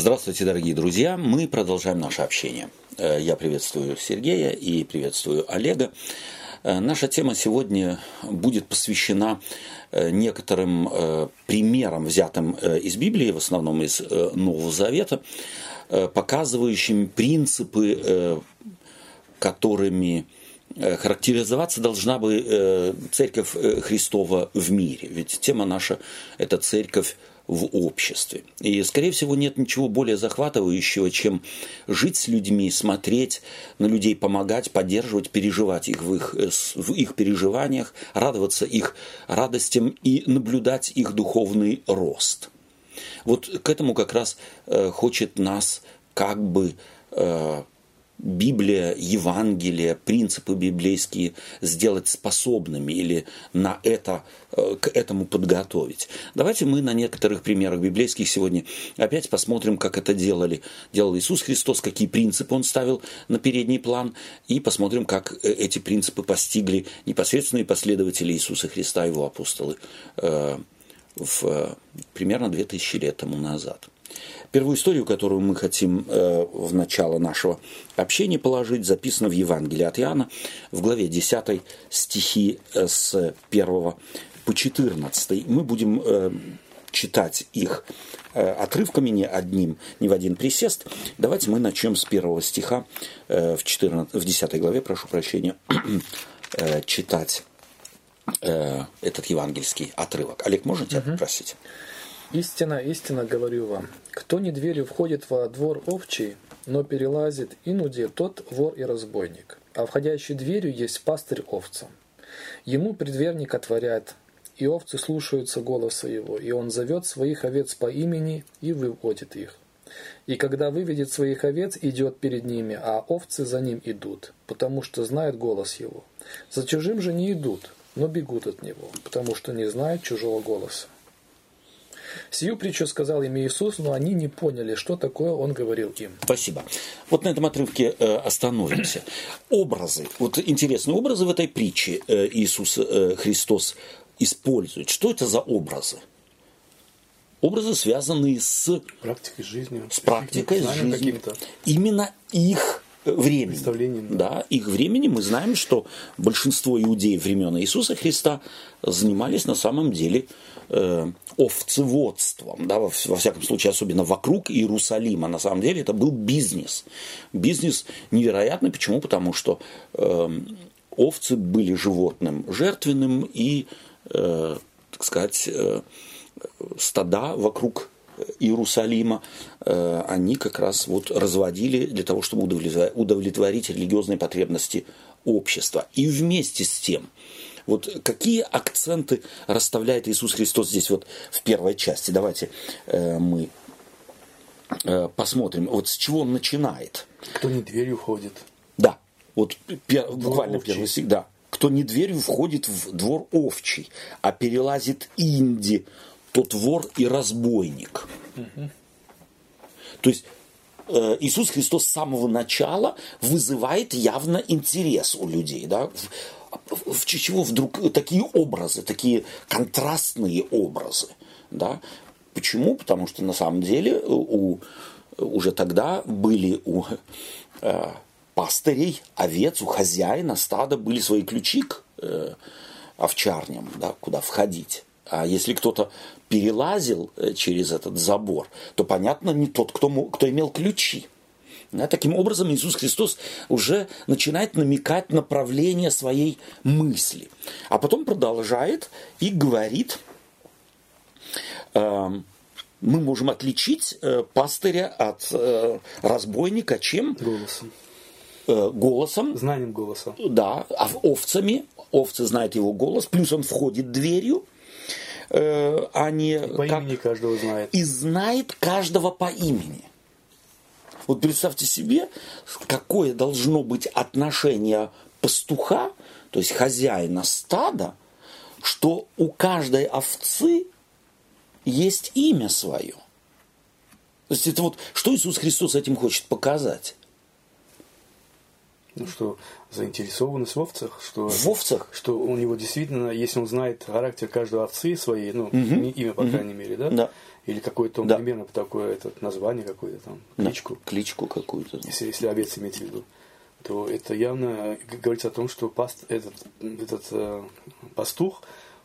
Здравствуйте, дорогие друзья. Мы продолжаем наше общение. Э, я приветствую Сергея и приветствую Олега. Э, наша тема сегодня будет посвящена э, некоторым примерам, взятым из Библии, в основном из Нового Завета, показывающим принципы, которыми характеризоваться должна бы церковь Христова в мире. Ведь тема наша – это церковь в обществе. И, скорее всего, нет ничего более захватывающего, чем жить с людьми, смотреть на людей, помогать, поддерживать, переживать их в их, э, в их переживаниях, радоваться их радостям и наблюдать их духовный рост. Вот к этому как раз э, хочет нас как бы э, Библия, Евангелие, принципы библейские сделать способными или на это, э, к этому подготовить. Давайте мы на некоторых примерах библейских сегодня опять посмотрим, как это делали. Делал Иисус Христос, какие принципы Он ставил на передний план, и посмотрим, как э, эти принципы постигли непосредственные последователи Иисуса Христа, Его апостолы, э, в примерно 2000 лет тому назад. Первую историю, которую мы хотим э, в начало нашего общения положить, записана в Евангелии от Иоанна в главе 10 стихи э, с 1 по 14. Мы будем э, читать их э, отрывками, не одним, не в один присест. Давайте мы начнем с первого стиха э, в, 14, в 10 главе, прошу прощения, э, читать э, этот евангельский отрывок. Олег, можно тебя угу. попросить? Истина, истина говорю вам, кто не дверью входит во двор овчий, но перелазит инуде, тот вор и разбойник. А входящий дверью есть пастырь овца. Ему предверник отворяет, и овцы слушаются голоса его, и он зовет своих овец по имени и выводит их. И когда выведет своих овец, идет перед ними, а овцы за ним идут, потому что знают голос его. За чужим же не идут, но бегут от него, потому что не знают чужого голоса. Сию притчу сказал им Иисус, но они не поняли, что такое Он говорил им. Спасибо. Вот на этом отрывке э, остановимся. Образы. Вот интересные образы в этой притче э, Иисус э, Христос использует. Что это за образы? Образы, связанные с практикой жизни, с практикой жизни. Именно их времени. Да, их времени мы знаем, что большинство иудеев времен Иисуса Христа занимались на самом деле э, овцеводством, да, во, во всяком случае, особенно вокруг Иерусалима. На самом деле это был бизнес. Бизнес невероятный. Почему? Потому что э, овцы были животным жертвенным и, э, так сказать, э, стада вокруг Иерусалима, э, они как раз вот разводили для того, чтобы удовлетворить религиозные потребности общества. И вместе с тем, вот какие акценты расставляет Иисус Христос здесь вот в первой части? Давайте э, мы э, посмотрим, вот с чего он начинает. Кто не дверью входит. Да, вот пер, буквально овчий. первый стих, да. Кто не дверью входит в двор овчий, а перелазит инди, тот вор и разбойник. Угу. То есть э, Иисус Христос с самого начала вызывает явно интерес у людей. Да? В, чего вдруг такие образы, такие контрастные образы? Да? Почему? Потому что на самом деле у, уже тогда были у э, пастырей, овец, у хозяина стада были свои ключи к э, овчарням, да, куда входить. А если кто-то перелазил э, через этот забор, то, понятно, не тот, кто, кто имел ключи. Да, таким образом, Иисус Христос уже начинает намекать направление своей мысли. А потом продолжает и говорит, э, мы можем отличить э, пастыря от э, разбойника чем? Голосом. Э, голосом. Знанием голоса. Да, а овцами. Овцы знают его голос, плюс он входит дверью э, а не... И по как... имени каждого знает. И знает каждого по имени. Вот представьте себе, какое должно быть отношение пастуха, то есть хозяина стада, что у каждой овцы есть имя свое. То есть это вот, что Иисус Христос этим хочет показать? Ну что, заинтересованность в овцах, что, в овцах? что у него действительно, если он знает характер каждой овцы своей, ну, угу. имя, по угу. крайней мере, да? да, или какое-то Да. примерно такое этот, название какое-то там, Да, кличку, кличку какую-то. если, если овец иметь в виду, то это явно говорится о том, что паст, этот, этот э, пастух,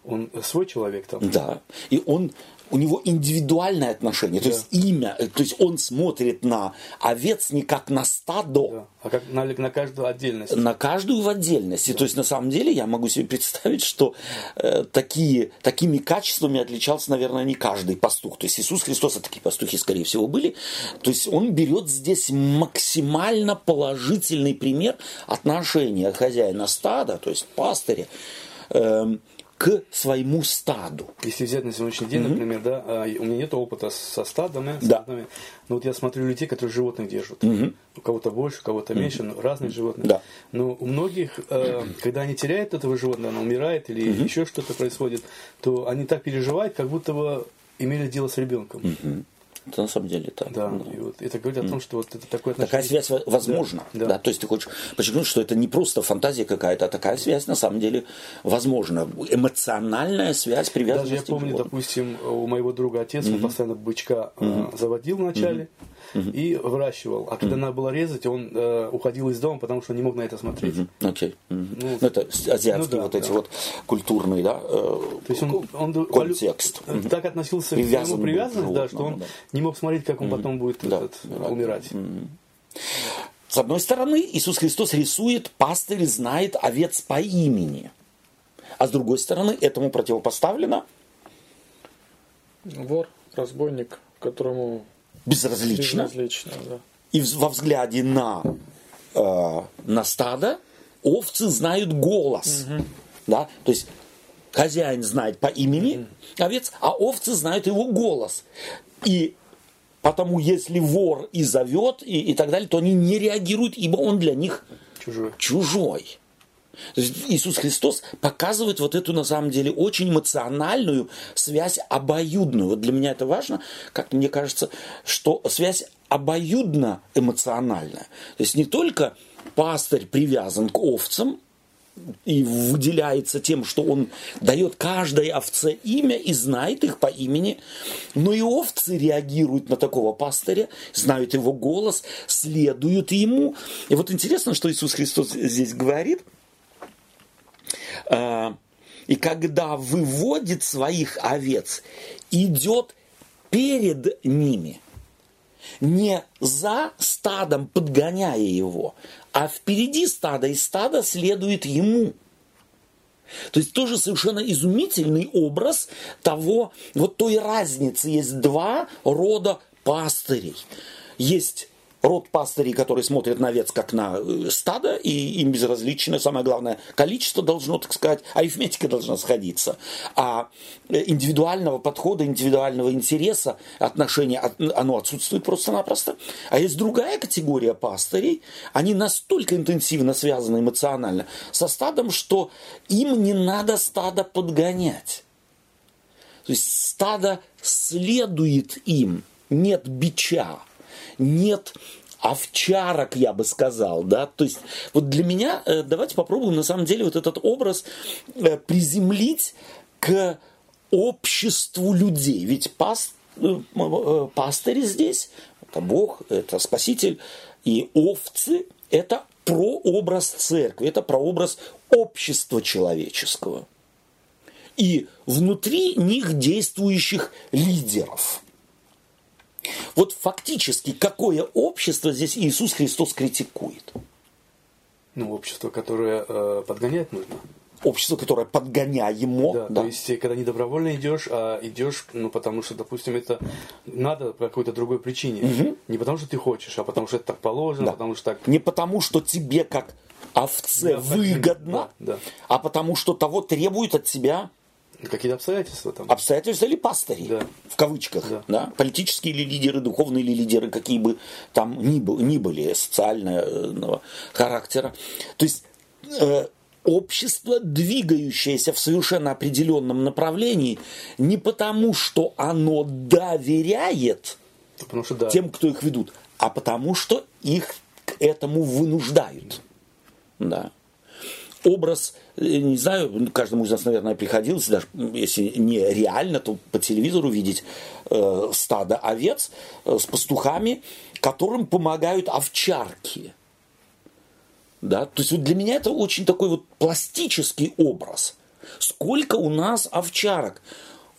он свой человек там. Да. И он, у него индивидуальное отношение, то Да. есть имя, э, то есть он смотрит на овец не как на стадо, Да. А как на, на каждую отдельность. на каждую в отдельности. То есть на самом деле я могу себе представить, что э, такие, такими качествами отличался, наверное, не каждый пастух. То есть Иисус Христос, а такие пастухи, скорее всего, были. То есть он берет здесь максимально положительный пример отношения хозяина стада, то есть пастыря, эм, к своему стаду. Если взять на сегодняшний день, например, да, а, у меня нет опыта со стадами, с Да. стадами, но вот я смотрю людей, которые животных держат. У кого-то больше, у кого-то меньше, но разные животные. Да. Но у многих, э, когда они теряют этого животного, оно умирает или еще что-то происходит, то они так переживают, как будто бы имели дело с ребенком. Это на самом деле так. Да, и вот это говорит о том, что вот это такое Такая отношение. связь во- возможна. Да, Да, да. То есть ты хочешь подчеркнуть, что это не просто фантазия какая-то, а такая связь на самом деле возможна. Эмоциональная связь, Даже привязанность я к помню, животному. допустим, у моего друга отец, он постоянно бычка э, заводил вначале и выращивал. А когда надо было резать, он э, уходил из дома, потому что не мог на это смотреть. Окей. Мгм. Ну, Ну, это азиатские ну да, вот эти да. вот культурные, да, э, То есть он, он контекст. так относился к своему к привязанность, да, что он да. Не мог смотреть, как он потом будет Да, этот, умирать. умирать. С одной стороны, Иисус Христос рисует, пастырь знает овец по имени. А с другой стороны, этому противопоставлено Вор, разбойник, которому безразлично. безразлично, да. И во взгляде на, э, на стадо овцы знают голос. Да? То есть хозяин знает по имени овец, а овцы знают его голос. И потому если вор и зовет, и, и так далее, то они не реагируют, ибо он для них Чужой. чужой. То есть Иисус Христос показывает вот эту, на самом деле, очень эмоциональную связь обоюдную. Вот для меня это важно, как мне кажется, что связь обоюдно эмоциональная. То есть не только пастырь привязан к овцам, и выделяется тем, что он дает каждой овце имя и знает их по имени, но и овцы реагируют на такого пастыря, знают его голос, следуют ему. И вот интересно, что Иисус Христос здесь говорит, а, и когда выводит своих овец, идет перед ними, не за стадом подгоняя его, а впереди стада, и стадо следует ему. То есть тоже совершенно изумительный образ того, вот той разницы. Есть два рода пастырей. Есть род пастырей, которые смотрят на овец как на э, стадо, и им безразлично, самое главное, количество должно, так сказать, арифметика должна сходиться. А э, индивидуального подхода, индивидуального интереса, отношения, от- оно отсутствует просто-напросто. А есть другая категория пастырей, они настолько интенсивно связаны эмоционально со стадом, что им не надо стадо подгонять. То есть стадо следует им, нет бича, нет овчарок, я бы сказал, да, то есть вот для меня, э, давайте попробуем на самом деле вот этот образ э, приземлить к обществу людей, ведь пас, э, пастыри здесь, это Бог, это Спаситель, и овцы – это прообраз церкви, это прообраз общества человеческого. И внутри них действующих лидеров. Вот фактически какое общество здесь Иисус Христос критикует? Ну, общество, которое э, подгонять нужно. Общество, которое подгоняемо. Да, да. то есть, э, когда не добровольно идешь, а идешь, ну, потому что, допустим, это надо по какой-то другой причине. Не потому что ты хочешь, а потому что это так положено, Да. потому что так. Не потому, что тебе как овце Да, выгодно, да, да. а потому что того требует от тебя Какие-то обстоятельства там. обстоятельства или пастыри, Да. в кавычках, Да. да. политические или лидеры, духовные или лидеры, какие бы там ни, ни были социального характера. То есть э, общество, двигающееся в совершенно определенном направлении, не потому, что оно доверяет Потому что да. тем, кто их ведут, а потому что их к этому вынуждают. Да. Образ, э, не знаю, каждому из нас, наверное, приходилось, даже если не реально, то по телевизору видеть э, стадо овец э, с пастухами, которым помогают овчарки. Да? То есть вот для меня это очень такой вот пластический образ. Сколько у нас овчарок?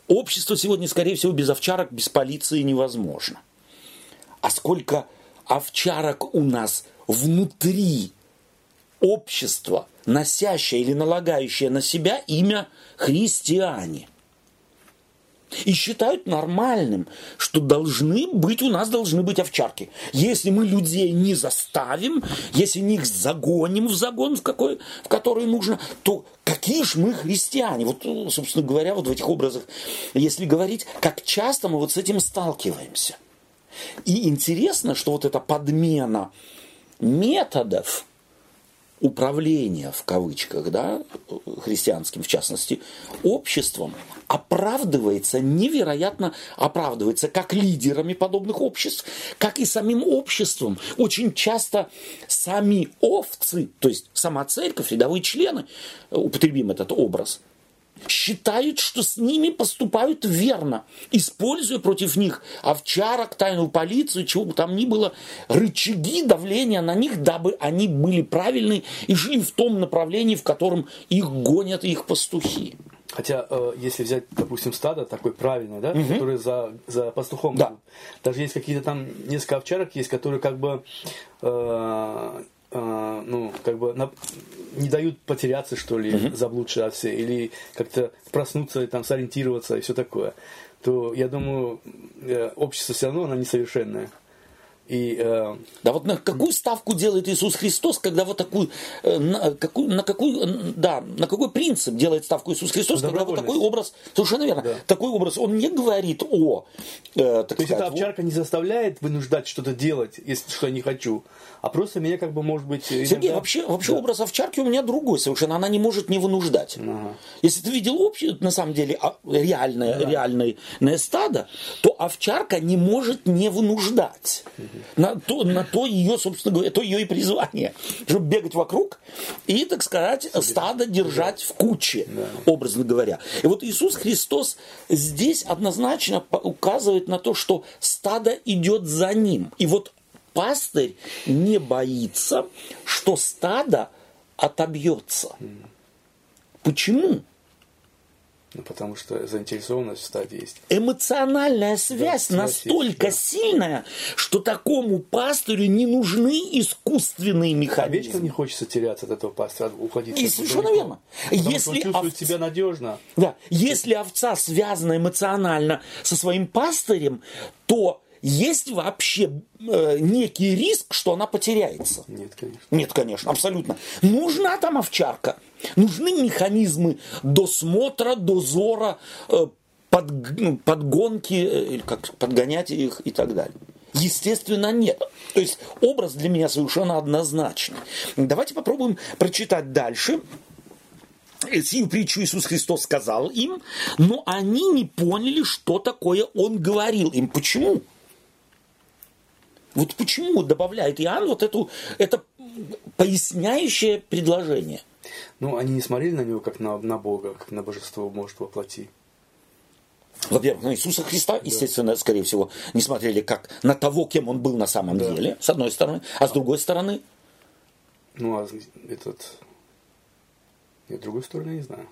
Общество сегодня, скорее всего, без овчарок, без полиции невозможно. А сколько овчарок у нас внутри общества, носящее или налагающее на себя имя христиане. И считают нормальным, что должны быть, у нас должны быть овчарки. Если мы людей не заставим, если не их загоним в загон, в, какой, в который нужно, то какие же мы христиане? Вот, собственно говоря, вот в этих образах, если говорить, как часто мы вот с этим сталкиваемся. И интересно, что вот эта подмена методов – управления, в кавычках, да, христианским, в частности, обществом, оправдывается, невероятно оправдывается как лидерами подобных обществ, как и самим обществом. Очень часто сами овцы, то есть сама церковь, рядовые члены, употребим этот образ – считают, что с ними поступают верно, используя против них овчарок, тайную полицию, чего бы там ни было, рычаги давления на них, дабы они были правильны и шли в том направлении, в котором их гонят их пастухи. Хотя, э, если взять, допустим, стадо такое правильное, да, угу. которое за, за пастухом, да. даже есть какие-то там несколько овчарок есть, которые как бы э, э, ну, как бы на, не дают потеряться, что ли, mm-hmm. заблудшие или как-то проснуться, и там, сориентироваться и все такое, то я думаю, э, общество все равно, оно несовершенное. И, э... Да вот на какую ставку делает Иисус Христос, когда вот такую, э, на, какую, на какую, да, на какой принцип делает ставку Иисус Христос, когда вот такой образ, совершенно верно, да. такой образ, он не говорит о, э, так То сказать, есть эта овчарка не заставляет вынуждать что-то делать, если что я не хочу, а просто меня как бы может быть... Сергей, вообще, вообще да. образ овчарки у меня другой совершенно, она не может не вынуждать. Ага. Если ты видел общее, на самом деле, а, реальное, да. реальное стадо, то овчарка не может не вынуждать. Угу. На, то, на то ее, собственно говоря, то ее и призвание, чтобы бегать вокруг и, так сказать, стадо держать в куче, да. образно говоря. И вот Иисус Христос здесь однозначно указывает на то, что стадо идет за ним. И вот пастырь не боится, что стадо отобьется. Почему? Ну, потому что заинтересованность в стаде есть. Эмоциональная связь да, настолько есть, да. сильная, что такому пастырю не нужны искусственные механизмы. А вечно не хочется теряться от этого пастыря, уходить. И совершенно верно. Если он чувствует ов... себя надежно. Да. Если овца связана эмоционально со своим пастырем, то есть вообще э, некий риск, что она потеряется? Нет, конечно. Нет, конечно, абсолютно. Нужна там овчарка. Нужны механизмы досмотра, дозора, э, под, ну, подгонки, э, как подгонять их и так далее. Естественно, нет. То есть образ для меня совершенно однозначный. Давайте попробуем прочитать дальше. Сию притчу Иисус Христос сказал им, но они не поняли, что такое Он говорил им. Почему? Вот почему добавляет Иоанн вот эту, это поясняющее предложение? Ну, они не смотрели на него как на, на Бога, как на божество может воплоти. Во-первых, на Иисуса Христа, естественно, да. скорее всего, не смотрели как на того, кем он был на самом да. деле, с одной стороны, а с другой стороны. Ну, а этот. Я другой стороны не знаю.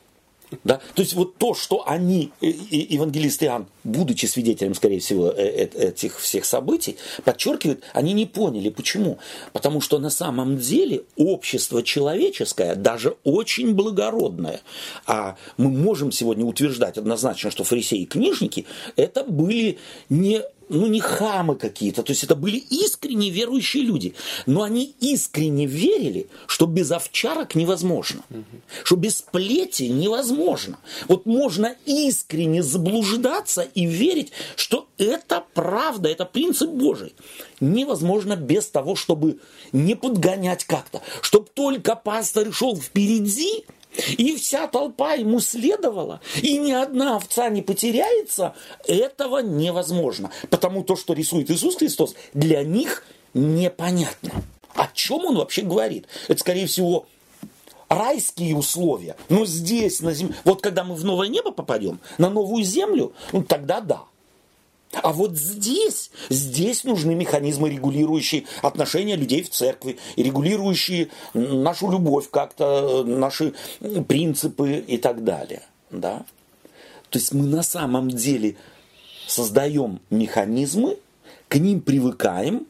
Да? То есть вот то, что они, евангелист Иоанн, будучи свидетелем, скорее всего, э, э, этих всех событий, подчеркивают, они не поняли. Почему? Потому что на самом деле общество человеческое, даже очень благородное, а мы можем сегодня утверждать однозначно, что фарисеи и книжники, это были не ну, не хамы какие-то, то есть это были искренне верующие люди, но они искренне верили, что без овчарок невозможно, угу. что без плети невозможно. Вот можно искренне заблуждаться и верить, что это правда, это принцип Божий. Невозможно без того, чтобы не подгонять как-то, чтобы только пастор шел впереди, и вся толпа ему следовала, и ни одна овца не потеряется, этого невозможно. Потому то, что рисует Иисус Христос, для них непонятно. О чем он вообще говорит? Это, скорее всего, райские условия. Но здесь, на земле, вот когда мы в новое небо попадем, на новую землю, ну тогда да. А вот здесь, здесь нужны механизмы, регулирующие отношения людей в церкви, регулирующие нашу любовь как-то, наши принципы и так далее. Да? То есть мы на самом деле создаем механизмы, к ним привыкаем,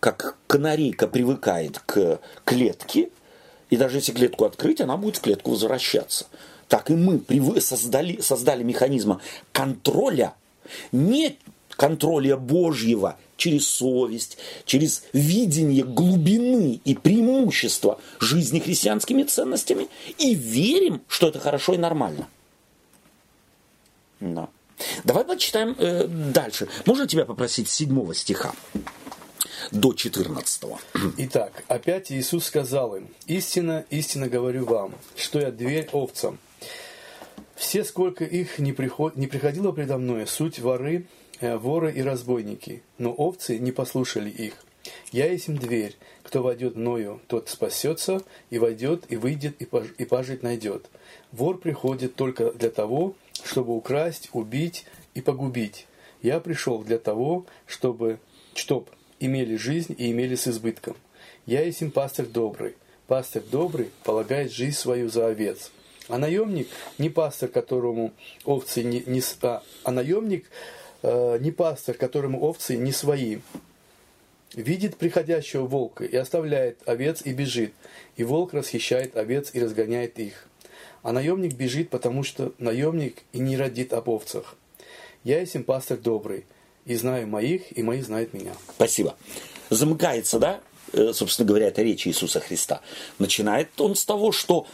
как канарейка привыкает к клетке, и даже если клетку открыть, она будет в клетку возвращаться. Так и мы создали, создали механизмы контроля, не контроля Божьего через совесть, через видение глубины и преимущества жизни христианскими ценностями и верим, что это хорошо и нормально. Да. Давай почитаем э, дальше. Можно тебя попросить седьмого стиха? до 14. Итак, опять Иисус сказал им, «Истинно, истинно говорю вам, что я дверь овцам. Все, сколько их не, приход... не приходило предо мной, суть воры, э, воры и разбойники, но овцы не послушали их. Я есть им дверь, кто войдет мною, тот спасется, и войдет, и выйдет, и, пож... и пажить найдет. Вор приходит только для того, чтобы украсть, убить и погубить. Я пришел для того, чтобы, чтоб имели жизнь и имели с избытком. Я есть им пастырь добрый. Пастырь добрый полагает жизнь свою за овец. А наемник не пастырь, которому овцы не, не а, а наемник э, не пастырь, которому овцы не свои. Видит приходящего волка и оставляет овец и бежит, и волк расхищает овец и разгоняет их. А наемник бежит, потому что наемник и не родит об овцах. Я есть им пастырь добрый, и знаю моих, и мои знают меня. Спасибо. Замыкается, да, э, собственно говоря, это речь Иисуса Христа. Начинает он с того, что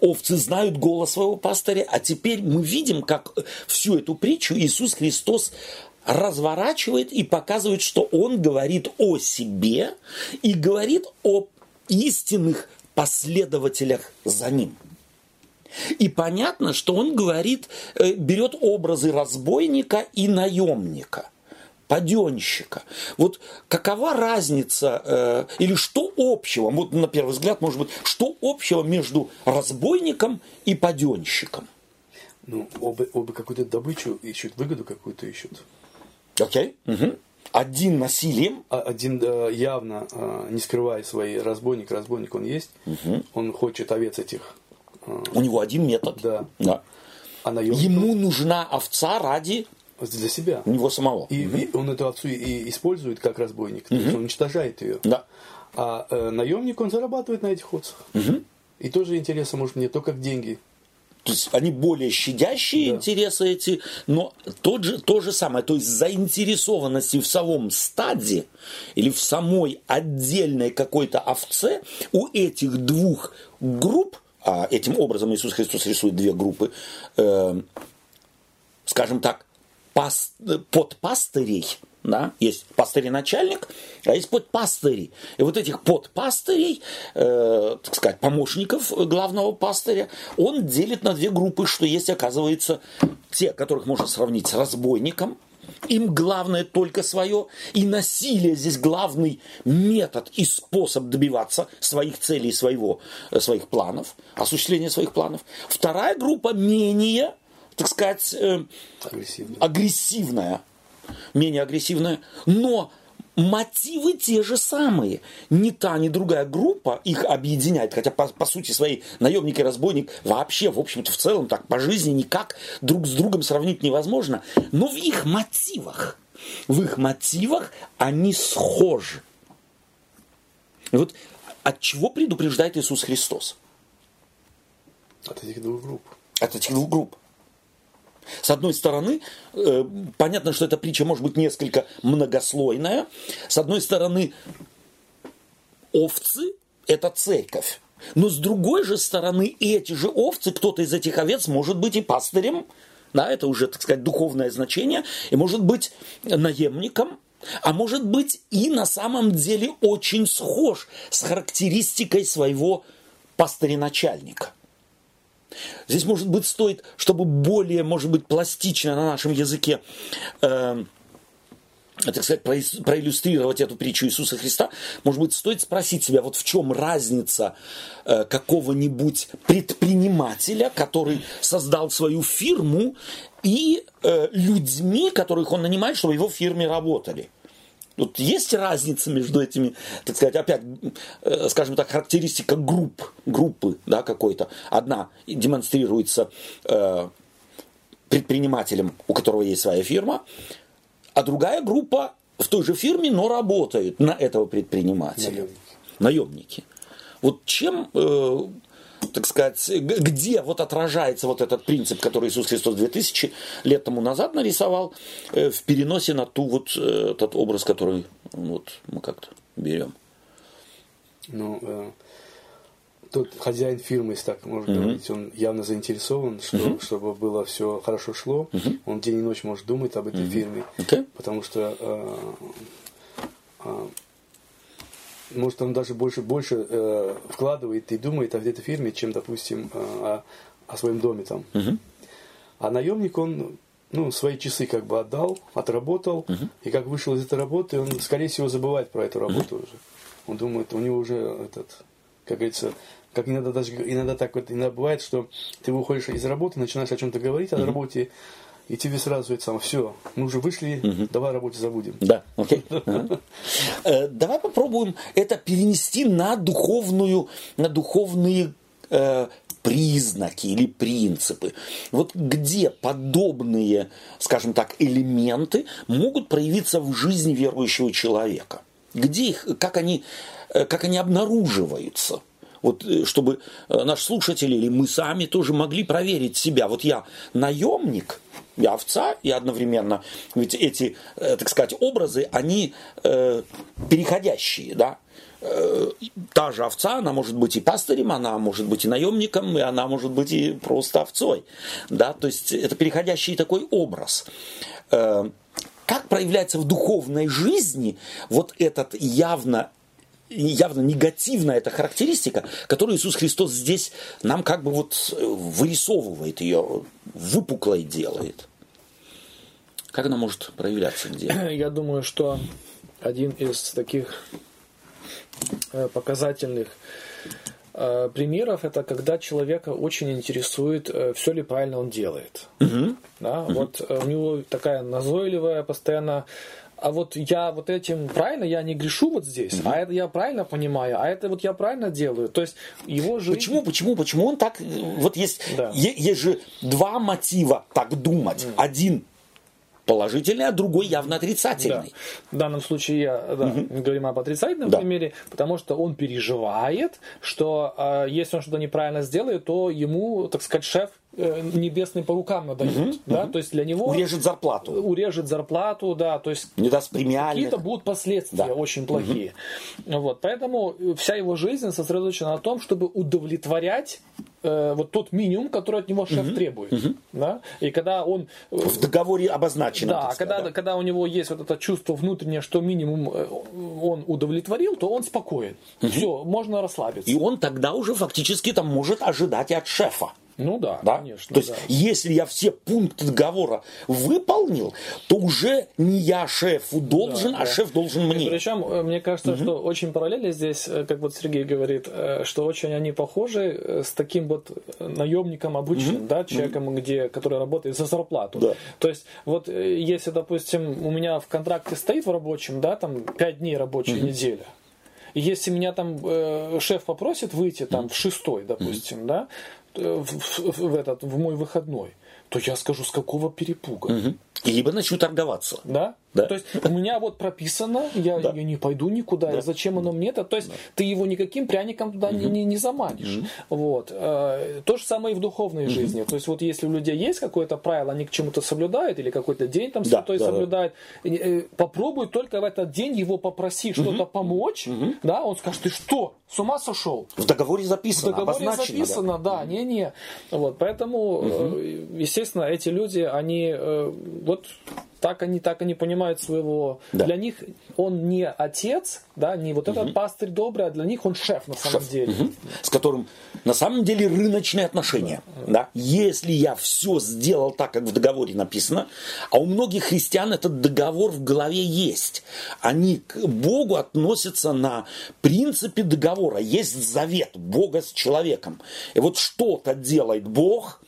овцы знают голос своего пастыря, а теперь мы видим, как всю эту притчу Иисус Христос разворачивает и показывает, что он говорит о себе и говорит о истинных последователях за ним. И понятно, что он говорит, э, берет образы разбойника и наемника паденщика. Вот какова разница э, или что общего, вот на первый взгляд, может быть, что общего между разбойником и паденщиком? Ну, оба, оба какую-то добычу ищут, выгоду какую-то ищут. Окей. Okay. Угу. Один насилием. А, один э, явно, не скрывая свои разбойник, разбойник он есть, угу. он хочет овец этих у него один метод. Да. да. А наемник... Ему нужна овца ради для себя. Него самого. И, угу. и он эту овцу и использует как разбойник. Угу. То есть он уничтожает ее. Да. А э, наемник, он зарабатывает на этих овцах. Угу. И тоже интересно, может, мне то как деньги. То есть они более щадящие да. интересы эти, но тот же, то же самое, то есть заинтересованности в самом стаде или в самой отдельной какой-то овце у этих двух групп – а этим образом Иисус Христос рисует две группы, э, скажем так, пас, подпастырей. Да? Есть пастырь-начальник, а есть подпастыри. И вот этих подпастырей, э, так сказать, помощников главного пастыря, он делит на две группы, что есть, оказывается, те, которых можно сравнить с разбойником – им главное только свое, и насилие здесь главный метод и способ добиваться своих целей, своего, своих планов, осуществления своих планов. Вторая группа менее, так сказать, э, агрессивная. агрессивная, менее агрессивная, но мотивы те же самые. Ни та, ни другая группа их объединяет. Хотя, по, по сути своей, наемник и разбойник вообще, в общем-то, в целом, так по жизни никак друг с другом сравнить невозможно. Но в их мотивах, в их мотивах они схожи. И вот от чего предупреждает Иисус Христос? От этих двух групп. От этих двух групп. С одной стороны, э, понятно, что эта притча может быть несколько многослойная. С одной стороны, овцы – это церковь. Но с другой же стороны, эти же овцы, кто-то из этих овец может быть и пастырем, да, это уже, так сказать, духовное значение, и может быть наемником, а может быть и на самом деле очень схож с характеристикой своего пастыря-начальника. Здесь, может быть, стоит, чтобы более, может быть, пластично на нашем языке э, так сказать, проиллюстрировать эту притчу Иисуса Христа, может быть, стоит спросить себя, вот в чем разница э, какого-нибудь предпринимателя, который создал свою фирму, и э, людьми, которых он нанимает, чтобы в его фирме работали. Вот есть разница между этими, так сказать, опять, э, скажем так, характеристика групп, группы да, какой-то. Одна демонстрируется э, предпринимателем, у которого есть своя фирма, а другая группа в той же фирме, но работает на этого предпринимателя. Наемники. Наемники. Вот чем, э, так сказать, где вот отражается вот этот принцип, который Иисус Христос 2000 лет тому назад нарисовал, э, в переносе на ту вот э, этот образ, который вот мы как-то берем. Ну, э, тот хозяин фирмы, если так можно mm-hmm. говорить, он явно заинтересован, что, mm-hmm. чтобы было все хорошо шло. Mm-hmm. Он день и ночь может думать об этой mm-hmm. фирме, okay. потому что э, э, может он даже больше больше э, вкладывает и думает о этой фирме, чем, допустим, э, о, о своем доме там. Mm-hmm. А наемник он ну, свои часы как бы отдал, отработал, uh-huh. и как вышел из этой работы, он, скорее всего, забывает про эту работу uh-huh. уже. Он думает, у него уже этот, как говорится, как иногда даже иногда так вот иногда бывает, что ты выходишь из работы, начинаешь о чем-то говорить о работе, и тебе сразу это самое, все, мы уже вышли, угу. давай работе забудем. Да, окей. Э, давай попробуем это перенести на духовную, на духовные э, признаки или принципы. Вот где подобные, скажем так, элементы могут проявиться в жизни верующего человека? Где их, как они, э, как они обнаруживаются? Вот э, чтобы э, наш слушатель или мы сами тоже могли проверить себя. Вот я наемник, я овца, и одновременно, ведь эти, э, так сказать, образы, они э, переходящие, да, та же овца, она может быть и пастырем, она может быть и наемником, и она может быть и просто овцой. Да? То есть это переходящий такой образ. Как проявляется в духовной жизни вот этот явно явно негативная эта характеристика, которую Иисус Христос здесь нам как бы вот э, вырисовывает ее, выпуклой делает. Как она может проявляться где? Я думаю, что один из таких э, показательных э, примеров это когда человека очень интересует, все ли правильно он делает. Угу. Да, угу. Вот у него такая назойливая, постоянно а вот я вот этим правильно, я не грешу вот здесь, угу. а это я правильно понимаю, а это вот я правильно делаю. То есть его жизнь... Почему, почему, почему он так... Вот есть, да. есть же два мотива так думать. Угу. Один положительный, а другой явно отрицательный. Да. В данном случае я, да, угу. говорим об отрицательном да. примере, потому что он переживает, что э, если он что-то неправильно сделает, то ему, так сказать, шеф небесный по рукам надают, угу, да, угу. то есть для него урежет зарплату, урежет зарплату, да, то есть не даст премиальных. какие-то будут последствия да. очень плохие, угу. вот, поэтому вся его жизнь сосредоточена на том, чтобы удовлетворять э, вот тот минимум, который от него шеф угу. требует, угу. да, и когда он э, в договоре обозначено, да, когда да. когда у него есть вот это чувство внутреннее, что минимум э, он удовлетворил, то он спокоен, угу. все, можно расслабиться, и он тогда уже фактически там может ожидать и от шефа. Ну да, да? конечно. То есть, да. если я все пункты договора выполнил, то уже не я шефу должен, да, а да. шеф должен мне. И причем, э, мне кажется, угу. что очень параллельно здесь, э, как вот Сергей говорит, э, что очень они похожи с таким вот наемником обычным, угу. да, человеком, угу. где, который работает за зарплату. Да. То есть, вот если, допустим, у меня в контракте стоит в рабочем, да, там 5 дней рабочая угу. неделя, если меня там э, шеф попросит выйти там в шестой, допустим, mm-hmm. да, в, в, в, этот, в мой выходной, то я скажу, с какого перепуга. Угу. Либо начну торговаться. Да? Да. То есть у меня вот прописано, я, да. я не пойду никуда, да. зачем оно мне это? То есть да. ты его никаким пряником туда угу. не, не, не заманишь. Угу. Вот. Э, то же самое и в духовной угу. жизни. То есть вот если у людей есть какое-то правило, они к чему-то соблюдают, или какой-то день там святой да, соблюдает, да. Э, попробуй только в этот день его попроси угу. что-то помочь, угу. да, он скажет, ты что, с ума сошел? В договоре записано, В договоре записано, да, не-не. Вот, поэтому, угу. естественно, эти люди, они вот так они, так они понимают своего... Да. Для них он не отец, да, не вот этот пастырь добрый, а для них он шеф на самом Шеф. деле. Мгм. С которым на самом деле рыночные отношения. Да. Если я все сделал так, как в договоре написано, а у многих христиан этот договор в голове есть. Они к Богу относятся на принципе договора. Есть завет Бога с человеком. И вот что-то делает Бог,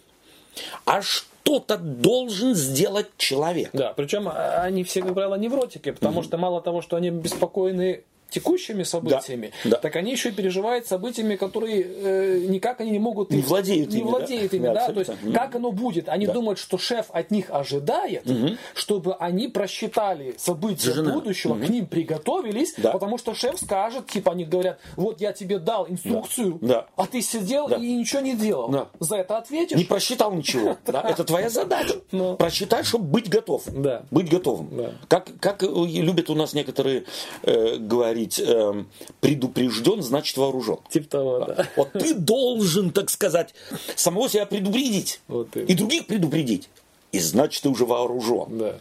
а что-то должен сделать человек. Да, причем а, они все, как правило, невротики, потому что мало того, что они беспокоены текущими событиями, да. так они еще и переживают событиями, которые э, никак они не могут Не владеют не ими, да? владеют ими, Да, да, то есть как оно будет, они Да. думают, что шеф от них ожидает, чтобы они просчитали события Совершенно. будущего, к ним приготовились, Да. потому что шеф скажет, типа они говорят, вот я тебе дал инструкцию, Да. а ты сидел Да. и ничего не делал, Да. за это ответишь? Не просчитал ничего. да, Это твоя задача. Ну. Просчитать, чтобы быть готов. Да. Быть готовым. Да. Как, э, любят у нас некоторые э, говорить, э, предупрежден, значит вооружен. Типа того, да. Вот ты должен, так сказать, самого себя предупредить. Вот именно. и других предупредить. И значит, ты уже вооружен. Да.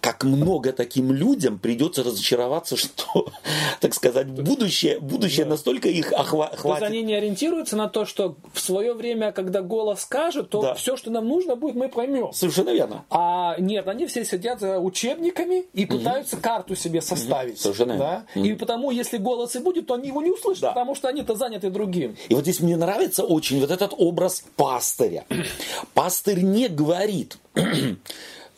Как много таким людям придется разочароваться, что, так сказать, будущее, будущее настолько их охва- То есть охватит. они не ориентируются на то, что в свое время, когда голос скажет, то Да. все, что нам нужно будет, мы поймем. Совершенно верно. А нет, они все сидят за учебниками и пытаются карту себе составить. Совершенно Да? И потому, если голос и будет, то они его не услышат, Да. потому что они-то заняты другим. И вот здесь мне нравится очень вот этот образ пастыря. Пастырь не говорит,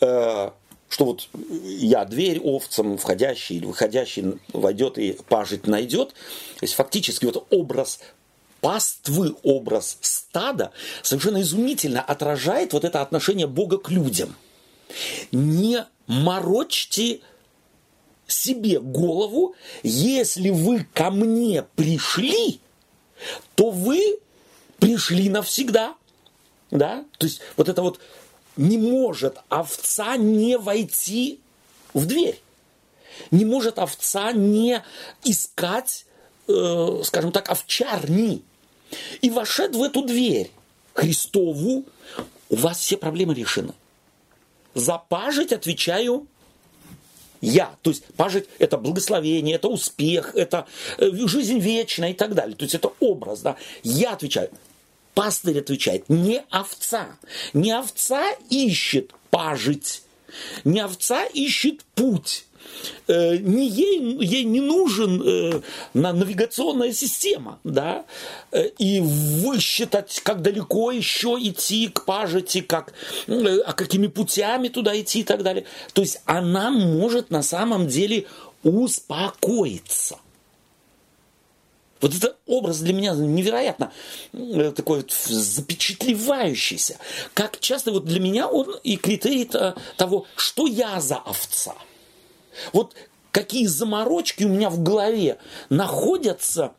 что вот я дверь овцам, входящий или выходящий войдет и пажить найдет. То есть фактически вот образ паствы, образ стада совершенно изумительно отражает вот это отношение Бога к людям. Не морочьте себе голову, если вы ко мне пришли, то вы пришли навсегда. Да? То есть вот это вот не может овца не войти в дверь. Не может овца не искать, э, скажем так, овчарни. И вошед в эту дверь Христову, у вас все проблемы решены. За пажить отвечаю я. То есть пажить это благословение, это успех, это э, жизнь вечная и так далее. То есть это образ. Да? Я отвечаю. Пастырь отвечает, не овца. Не овца ищет пажить. Не овца ищет путь. Э, не ей, ей не нужен э, на навигационная система, да, Э, и высчитать, как далеко еще идти к пажити, как, э, а какими путями туда идти и так далее. То есть она может на самом деле успокоиться. Вот это образ для меня невероятно э, такой вот запечатлевающийся. Как часто вот для меня он и критерий то- того, что я за овца. Вот какие заморочки у меня в голове находятся,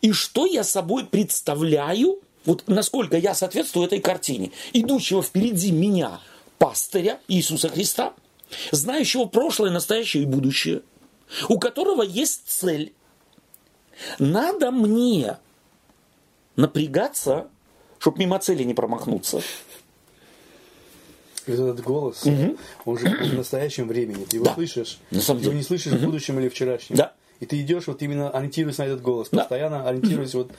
и что я собой представляю, вот насколько я соответствую этой картине, идущего впереди меня пастыря Иисуса Христа, знающего прошлое, настоящее и будущее, у которого есть цель. Надо мне напрягаться, чтобы мимо цели не промахнуться. И вот этот голос, он же в настоящем времени. Ты его Да. слышишь, На самом ты его деле. не слышишь в будущем или вчерашнем. Да. И ты идешь вот именно ориентируясь на этот голос, Да. постоянно ориентируясь вот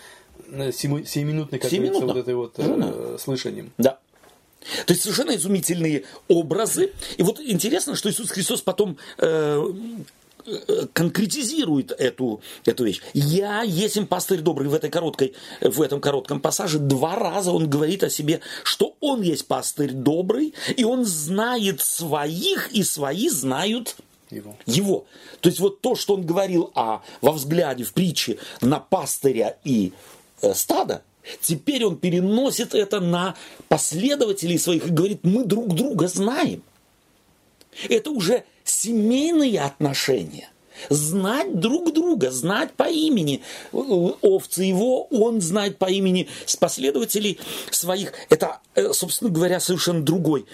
на семиминутный, как говорится, вот этой вот э, слышанием. Да. То есть совершенно изумительные образы. И вот интересно, что Иисус Христос потом э, конкретизирует эту, эту вещь. Я есть пастырь добрый в, этой короткой, в этом коротком пассаже. Два раза он говорит о себе, что он есть пастырь добрый, и он знает своих, и свои знают Его. его. То есть вот то, что он говорил о, во взгляде, в притче на пастыря и э, стада, теперь он переносит это на последователей своих и говорит, мы друг друга знаем. Это уже семейные отношения. Знать друг друга, знать по имени. Овцы его, он знает по имени с последователей своих. Это, э, собственно говоря, совершенно другой,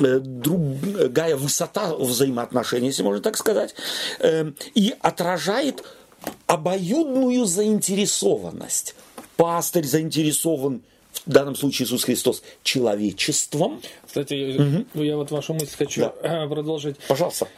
э, другая высота взаимоотношений, если можно так сказать. Э, И отражает обоюдную заинтересованность. Пастырь заинтересован в в данном случае Иисус Христос, человечеством. Кстати, угу. я вот вашу мысль хочу да. продолжить. Пожалуйста.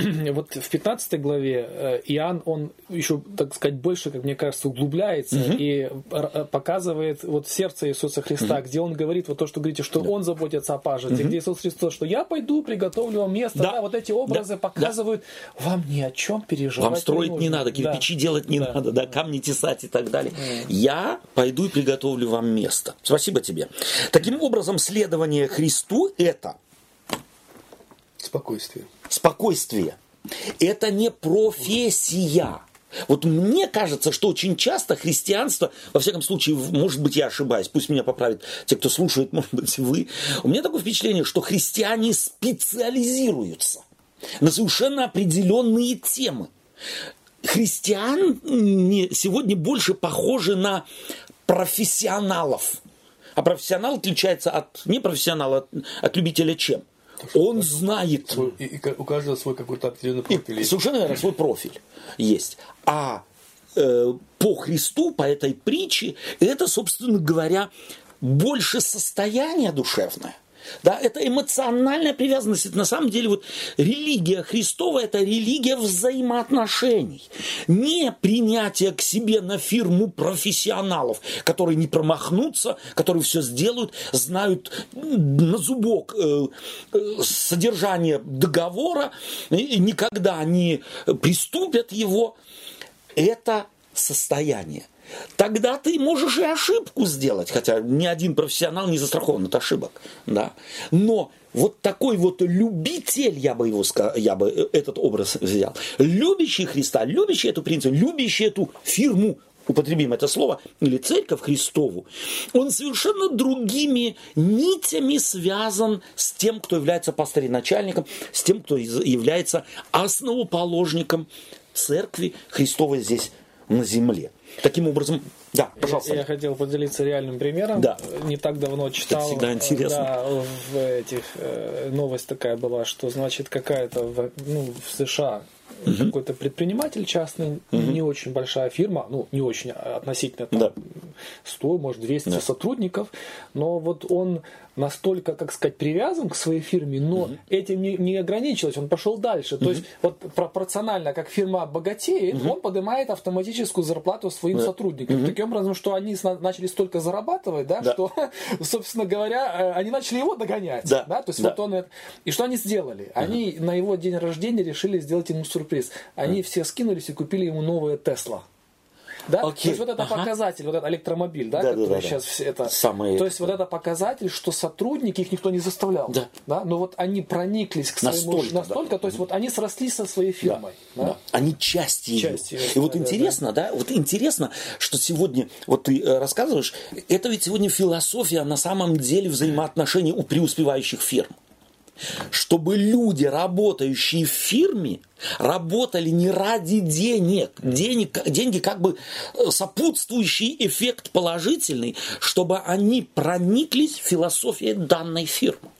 вот в 15 главе э, Иоанн, он еще, так сказать, больше, как мне кажется, углубляется угу. и э, показывает вот сердце Иисуса Христа, угу. где он говорит вот то, что говорите, что да. он заботится о пажице, угу. где Иисус Христос, что я пойду, приготовлю вам место. Да. Да, вот эти образы да. показывают, да. вам ни о чем переживать Вам строить не, не надо, кирпичи да. делать не да. надо, да, камни тесать и так далее. Да. Я пойду и приготовлю вам место. Спасибо тебе. Таким образом, следование Христу это Спокойствие. Спокойствие. Это не профессия. Вот мне кажется, что очень часто христианство, во всяком случае, может быть, я ошибаюсь, пусть меня поправят те, кто слушает, может быть, вы. У меня такое впечатление, что христиане специализируются на совершенно определенные темы. Христиане сегодня больше похожи на профессионалов. А профессионал отличается от непрофессионала, от, от любителя чем? Он знает. Свой, и, и у каждого свой какой-то определенный профиль. И, совершенно верно, свой профиль есть. А э, по Христу, по этой притче, это, собственно говоря, больше состояние душевное. Да, это эмоциональная привязанность. Это на самом деле вот религия Христова – это религия взаимоотношений. Не принятие к себе на фирму профессионалов, которые не промахнутся, которые все сделают, знают на зубок э, э, содержание договора, и никогда не приступят его. Это состояние тогда ты можешь и ошибку сделать, хотя ни один профессионал не застрахован от ошибок, да. Но вот такой вот любитель, я бы его я бы э, этот образ взял, любящий Христа, любящий эту принципу, любящий эту фирму, употребим это слово, или церковь Христову, он совершенно другими нитями связан с тем, кто является пастырем-начальником, с тем, кто является основоположником церкви Христовой здесь на земле. Таким образом, да, пожалуйста. Я, я хотел поделиться реальным примером. Да. Не так давно читал. Это всегда интересно. Да, в этих э, новость такая была, что значит какая-то в, ну, в США угу. какой-то предприниматель частный, угу. не очень большая фирма, ну не очень а относительно там, да. 100, может 200 да. сотрудников, но вот он настолько, как сказать, привязан к своей фирме, но угу. этим не, не ограничилось, он пошел дальше. Угу. То есть вот пропорционально, как фирма богатеет, угу. он поднимает автоматическую зарплату своим да. сотрудникам. Угу. Таким образом, что они начали столько зарабатывать, да, да. что, собственно говоря, э, они начали его догонять. Да. Да? То есть да. вот он это... И что они сделали? Они угу. на его день рождения решили сделать ему сюрприз. Они угу. все скинулись и купили ему новое Тесла. Да? Okay. То есть вот это ага. показатель, вот этот электромобиль, да, да который да, да, сейчас да. это. Самые... То есть вот это показатель, что сотрудники их никто не заставлял. Да. Да? Но вот они прониклись к своему настолько, настолько да. то есть вот они срослись со своей фирмой. Да. Да? Да. Они части ее. Часть ее. И вот да, интересно, да, да, вот интересно, что сегодня, вот ты э, рассказываешь, это ведь сегодня философия на самом деле взаимоотношений у преуспевающих фирм чтобы люди, работающие в фирме, работали не ради денег. денег деньги как бы э, сопутствующий эффект положительный, чтобы они прониклись в философией данной фирмы.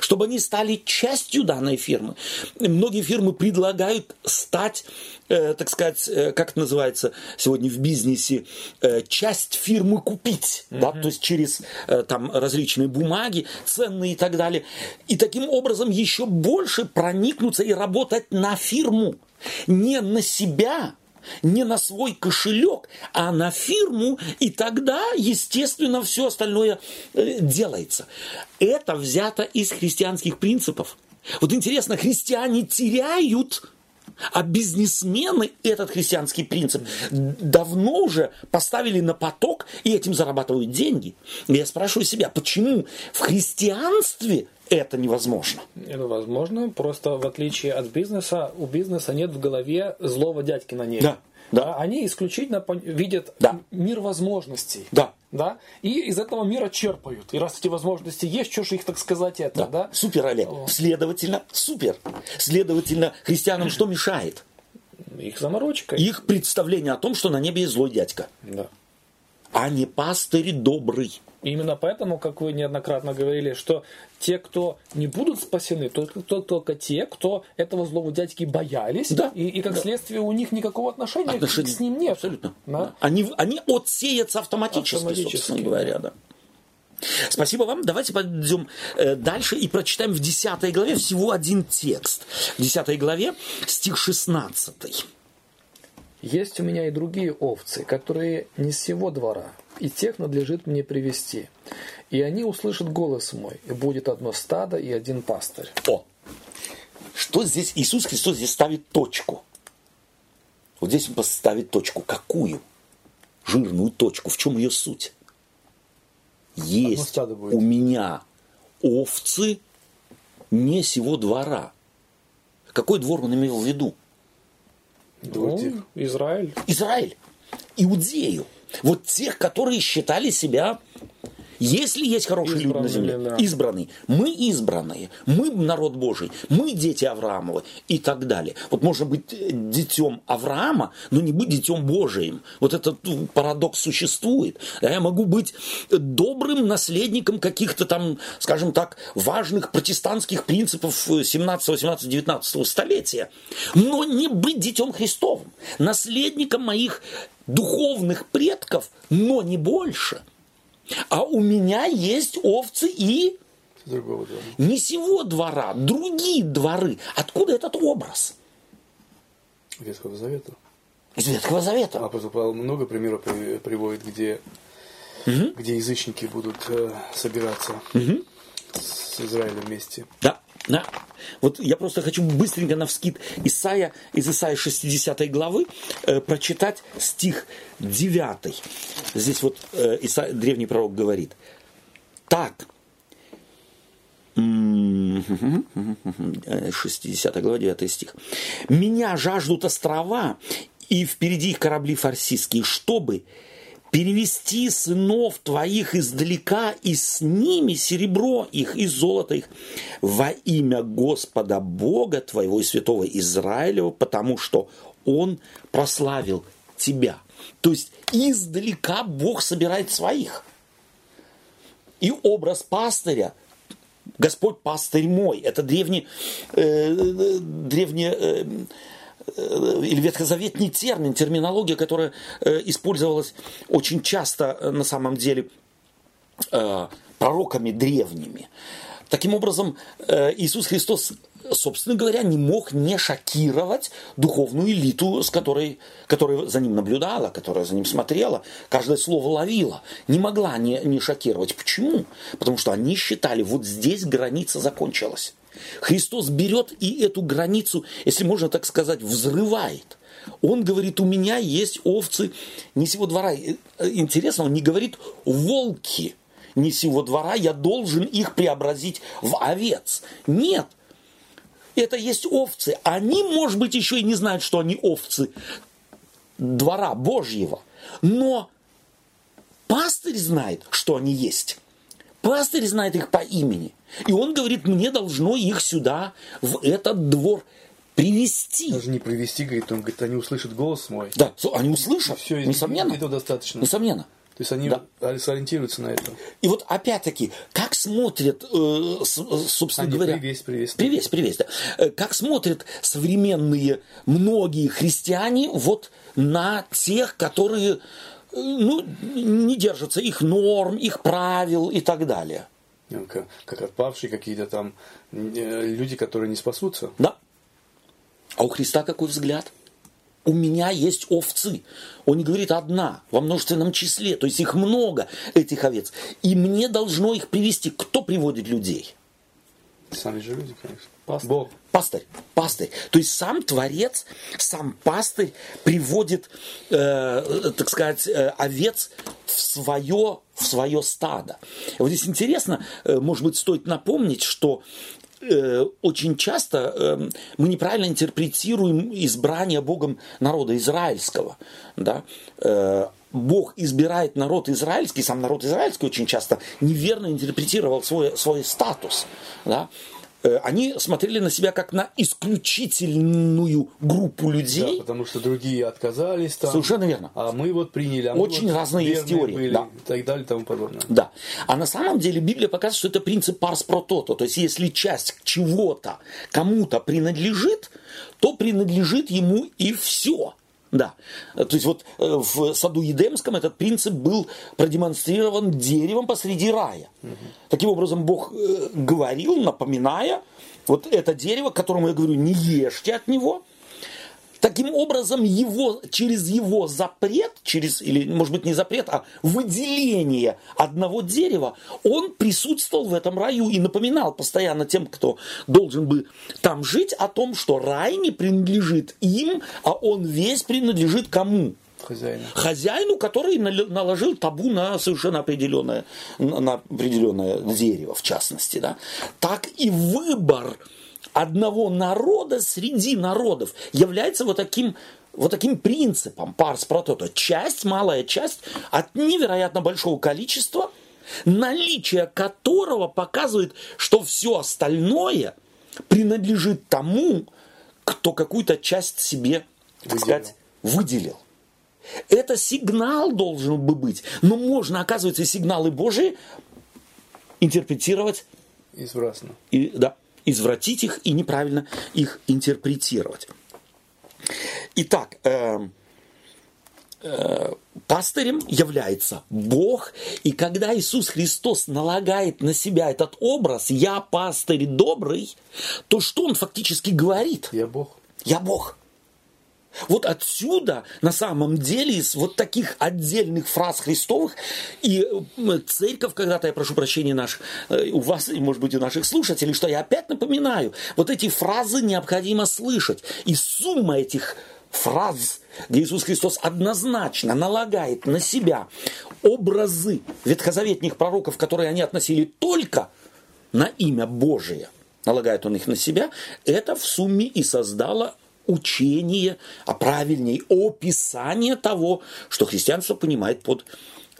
Чтобы они стали частью данной фирмы. Многие фирмы предлагают стать, э, так сказать, э, как это называется сегодня в бизнесе, э, часть фирмы купить. Mm-hmm. Да? То есть через э, там различные бумаги, ценные и так далее. И таким образом еще больше проникнуться и работать на фирму не на себя, не на свой кошелек, а на фирму, и тогда, естественно, все остальное делается. Это взято из христианских принципов. Вот интересно, христиане теряют а бизнесмены этот христианский принцип давно уже поставили на поток и этим зарабатывают деньги. И я спрашиваю себя, почему в христианстве это невозможно. Это возможно, просто в отличие от бизнеса, у бизнеса нет в голове злого дядьки на ней. Да. Да. Они исключительно видят да. мир возможностей. Да. Да? И из этого мира черпают. И раз эти возможности есть, что же их, так сказать, это, да? да? Супер, Олег. О. Следовательно, супер. Следовательно, христианам что мешает? Их заморочка. Их представление о том, что на небе есть злой дядька. Да. А не пастырь добрый. Именно поэтому, как вы неоднократно говорили, что те, кто не будут спасены, только, только те, кто этого злого дядьки боялись, да. и, и как да. следствие у них никакого отношения Отношения. с ним нет. Абсолютно. Да? Они, они отсеются автоматически, автоматически собственно говоря. Да. Спасибо вам. Давайте пойдем э, дальше и прочитаем в 10 главе всего один текст. В 10 главе стих 16. Есть у меня и другие овцы, которые не с сего двора, и тех надлежит мне привести. И они услышат голос мой, и будет одно стадо и один пастырь. О! Что здесь Иисус Христос здесь ставит точку? Вот здесь он поставит точку. Какую? Жирную точку. В чем ее суть? Есть у меня овцы не сего двора. Какой двор он имел в виду? Ну, Израиль. Израиль. Иудею. Вот тех, которые считали себя если есть хорошие люди на земле, да. избранные, мы избранные, мы народ Божий, мы дети Авраамова и так далее. Вот можно быть э, детем Авраама, но не быть детем Божиим. Вот этот ну, парадокс существует. Я могу быть добрым наследником каких-то там, скажем так, важных протестантских принципов 17, 18, 19 столетия, но не быть детем Христовым, наследником моих духовных предков, но не больше – а у меня есть овцы и другого двора. Не сего двора, другие дворы. Откуда этот образ? Ветхого Завета. Из Ветхого Завета. Апостол Павел много примеров приводит, где, угу. где язычники будут э, собираться угу. с Израилем вместе. Да. Да. Вот я просто хочу быстренько на вскид Исаия, из Исаия 60 главы э, прочитать стих 9. Здесь вот э, Исаия, древний пророк говорит. Так, 60 глава, 9 стих. «Меня жаждут острова, и впереди их корабли фарсийские, чтобы перевести сынов твоих издалека и с ними серебро их и золото их во имя Господа Бога твоего и святого Израилева, потому что Он прославил тебя. То есть издалека Бог собирает своих. И образ пастыря Господь пастырь мой. Это древний, э, древний э, Э, или ветхозаветный термин, терминология, которая э, использовалась очень часто э, на самом деле пророками древними. Таким образом, Иисус Христос, собственно говоря, не мог не шокировать духовную элиту, с которой, которая за ним наблюдала, которая за ним смотрела, каждое слово ловила. Не могла не, не шокировать. Почему? Потому что они считали, вот здесь граница закончилась. Христос берет и эту границу, если можно так сказать, взрывает. Он говорит, у меня есть овцы не сего двора. Э, интересно, он не говорит волки не сего двора, я должен их преобразить в овец. Нет, это есть овцы. Они, может быть, еще и не знают, что они овцы двора Божьего. Но пастырь знает, что они есть. Пастырь знает их по имени. И он говорит, мне должно их сюда, в этот двор привести. Даже не привести, говорит, он говорит, они услышат голос мой. Да, они услышат, все, несомненно. Этого достаточно. Несомненно. То есть они да. сориентируются на это. И вот опять-таки, как смотрят, э, собственно они говоря... Привесь, привесь. Привесь, привесь, да. Э, как смотрят современные многие христиане вот на тех, которые ну, не держатся их норм, их правил и так далее. Ну, как, отпавшие какие-то там э, люди, которые не спасутся. Да. А у Христа какой взгляд? У меня есть овцы. Он не говорит одна, во множественном числе. То есть их много, этих овец. И мне должно их привести. Кто приводит людей? Сами же люди, конечно. Пастырь. Бог. Пастырь. Пастырь. То есть сам Творец, сам пастырь приводит, э, так сказать, э, овец в свое, в свое стадо. Вот здесь интересно, э, может быть, стоит напомнить, что э, очень часто мы неправильно интерпретируем избрание Богом народа израильского. Да? Бог избирает народ израильский, сам народ израильский очень часто неверно интерпретировал свой, свой статус. Да? Э, они смотрели на себя как на исключительную группу людей. Да, потому что другие отказались там. Совершенно верно. А мы вот приняли. А Очень вот разные есть теории. Были, да. И так далее и тому подобное. Да. А на самом деле Библия показывает, что это принцип парс про тото. То есть если часть чего-то кому-то принадлежит, то принадлежит ему и все. Да. То есть вот э, в саду Едемском этот принцип был продемонстрирован деревом посреди рая. Угу. Таким образом, Бог э, говорил, напоминая, вот это дерево, которому я говорю, не ешьте от него – Таким образом, его, через его запрет, через, или, может быть, не запрет, а выделение одного дерева, он присутствовал в этом раю и напоминал постоянно тем, кто должен бы там жить, о том, что рай не принадлежит им, а он весь принадлежит кому? Хозяину. Хозяину, который наложил табу на совершенно определенное, на определенное дерево, в частности. Да? Так и выбор одного народа среди народов является вот таким вот таким принципом парс протото. Часть, малая часть от невероятно большого количества, наличие которого показывает, что все остальное принадлежит тому, кто какую-то часть себе, так выделил. сказать, выделил. Это сигнал должен бы быть, но можно, оказывается, сигналы Божии интерпретировать извратно. И, да, извратить их и неправильно их интерпретировать. Итак, э, э, пастырем является Бог, и когда Иисус Христос налагает на себя этот образ «я пастырь добрый», то что он фактически говорит? Я Бог. Я Бог. Вот отсюда, на самом деле, из вот таких отдельных фраз Христовых, и церковь, когда-то, я прошу прощения наш, э, у вас, и, может быть, у наших слушателей, что я опять напоминаю, вот эти фразы необходимо слышать. И сумма этих фраз, где Иисус Христос однозначно налагает на себя образы ветхозаветных пророков, которые они относили только на имя Божие, налагает он их на себя, это в сумме и создало учение, а правильнее описание того, что христианство понимает под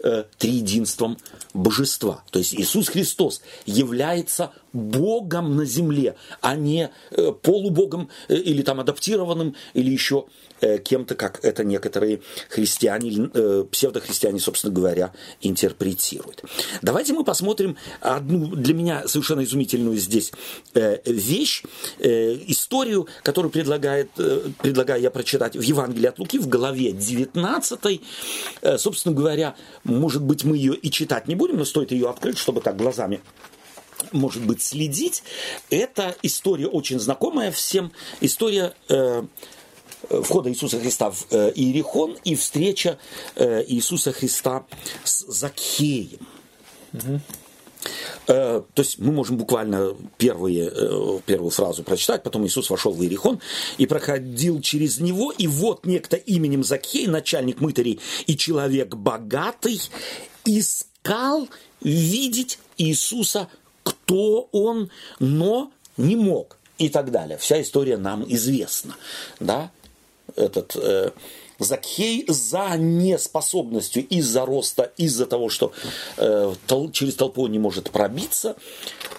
э, триединством божества. То есть Иисус Христос является Богом на земле, а не э, полубогом э, или там адаптированным, или еще э, кем-то, как это некоторые христиане, псевдохристиане, собственно говоря, интерпретируют. Давайте мы посмотрим одну для меня совершенно изумительную здесь вещь, историю, которую предлагает, предлагаю я прочитать в Евангелии от Луки в главе 19. Э, собственно говоря, может быть, мы ее и читать не будем, но стоит ее открыть, чтобы так глазами может быть, следить. Это история очень знакомая всем. История э, входа Иисуса Христа в э, Иерихон и встреча э, Иисуса Христа с Закхеем. Угу. То есть мы можем буквально первые, э, первую фразу прочитать, потом Иисус вошел в Иерихон и проходил через него, и вот некто именем Закхей, начальник мытарей и человек богатый, искал видеть Иисуса кто он, но не мог и так далее. Вся история нам известна. Да? Этот э, Закхей за неспособностью из-за роста, из-за того, что э, тол, через толпу не может пробиться,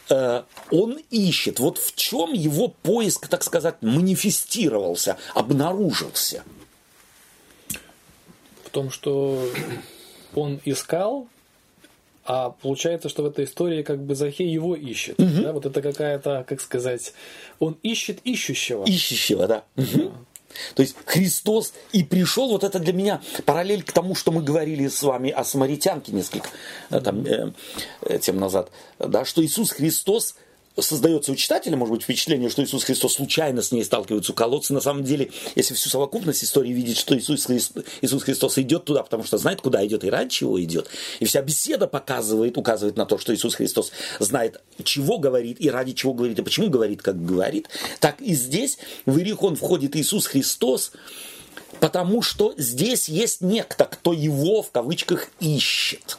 э, он ищет. Вот в чем его поиск, так сказать, манифестировался, обнаружился? В том, что он искал а получается, что в этой истории как бы Захей его ищет. Угу. Да? Вот это какая-то, как сказать, он ищет ищущего. Ищущего, да. Угу. То есть Христос и пришел, вот это для меня параллель к тому, что мы говорили с вами о самаритянке несколько э, там, э, э, тем назад, да, что Иисус Христос создается у читателя, может быть, впечатление, что Иисус Христос случайно с ней сталкивается у колодца. На самом деле, если всю совокупность истории видеть, что Иисус Христос, Иисус Христос идет туда, потому что знает, куда идет и ради чего идет. И вся беседа показывает, указывает на то, что Иисус Христос знает, чего говорит и ради чего говорит, и почему говорит, как говорит. Так и здесь в Иерихон входит Иисус Христос, потому что здесь есть некто, кто его в кавычках ищет.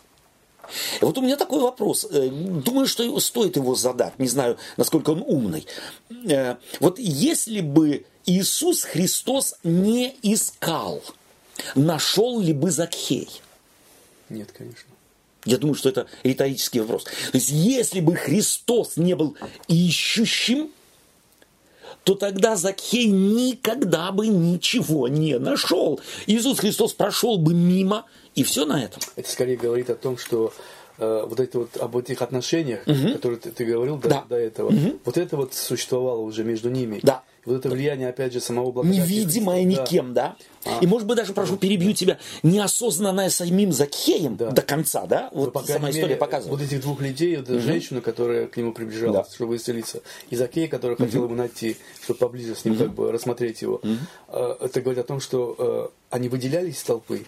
И вот у меня такой вопрос. Э, думаю, что стоит его задать. Не знаю, насколько он умный. Э, вот если бы Иисус Христос не искал, нашел ли бы Закхей? Нет, конечно. Я думаю, что это риторический вопрос. То есть, если бы Христос не был ищущим, то тогда Закхей никогда бы ничего не нашел. Иисус Христос прошел бы мимо, и все на этом. Это скорее говорит о том, что э, вот это вот об этих отношениях, угу. которые ты, ты говорил до, да. до этого, угу. вот это вот существовало уже между ними. Да. Вот это влияние, опять же, самого благодати. Невидимое никем, да? А. И, может быть, даже, прошу, перебью тебя, неосознанное самим Закхеем Да. до конца, да? Вот по крайней сама история мере, показывает. Вот этих двух людей, вот женщину, которая к нему приближалась, Да. чтобы исцелиться, и Закея, который хотел его найти, чтобы поближе с ним как бы рассмотреть его. Э, Это говорит о том, что э, они выделялись из толпы.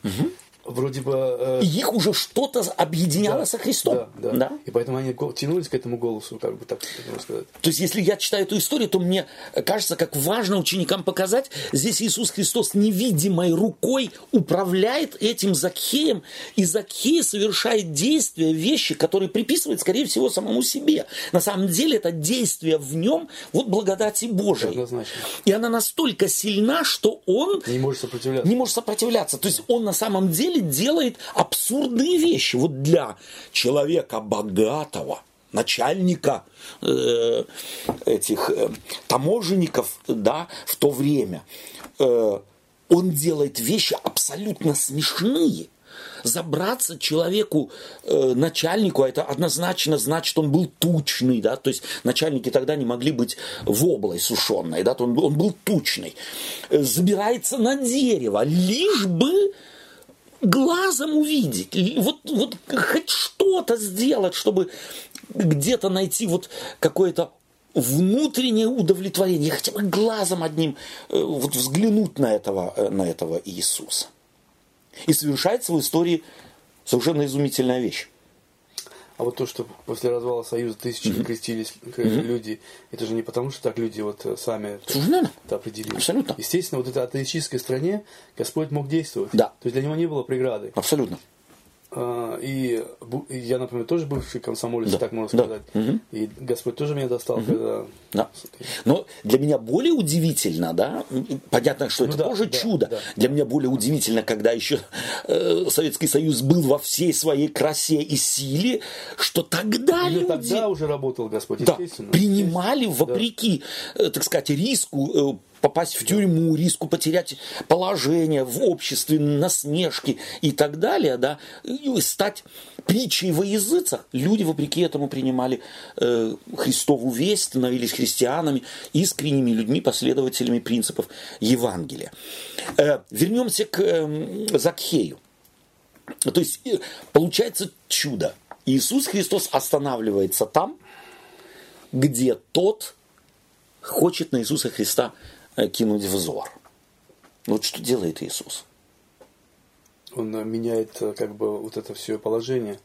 Вроде бы... э, И их уже что-то объединяло да, со Христом. Да, да. И поэтому они тянулись к этому голосу, как бы так можно сказать. То есть, если я читаю эту историю, то мне кажется, как важно ученикам показать, здесь Иисус Христос невидимой рукой управляет этим Закхеем, и Закхей совершает действия, вещи, которые приписывает, скорее всего, самому себе. На самом деле, это действие в нем вот благодати Божией. Однозначно. И она настолько сильна, что он Не может сопротивляться. не может сопротивляться. То есть он на самом деле делает абсурдные вещи. Вот для человека богатого, начальника э, этих э, таможенников, да, в то время, э, он делает вещи абсолютно смешные. Забраться человеку, э, начальнику, а это однозначно значит, он был тучный, да, то есть начальники тогда не могли быть в облой сушеной, да, он, он был тучный. Э, Забирается на дерево, лишь бы глазом увидеть, и вот, вот хоть что-то сделать, чтобы где-то найти вот какое-то внутреннее удовлетворение, хотя бы глазом одним э, вот взглянуть на этого, э, на этого Иисуса. И совершается в истории совершенно изумительная вещь. А вот то, что после развала Союза тысячи крестились люди, это же не потому, что так люди вот э, сами Совершенно. это определили. Абсолютно. Естественно, вот этой атеистической стране Господь мог действовать. Да. То есть для него не было преграды. Абсолютно. А, И я, например, тоже бывший комсомолец, Да, так можно да, сказать. мгм. И Господь тоже меня достал, когда... Да. Но для меня более удивительно, да, понятно, что Ну это да, тоже да, чудо. да. Для меня более удивительно, когда еще э, Советский Союз был во всей своей красе и силе, что тогда Именно люди тогда уже работал Господь, да, естественно. принимали вопреки, э, так сказать, риску э, попасть в тюрьму, риску потерять положение в обществе, насмешки и так далее, да, и стать притчей во языцах. Люди, вопреки этому, принимали э, Христову весть, становились христианами, искренними людьми, последователями принципов Евангелия. Э, вернемся к э, Закхею. То есть э, получается чудо. Иисус Христос останавливается там, где тот хочет на Иисуса Христа кинуть взор. Вот что делает Иисус? Он э, меняет э, как бы вот это все положение.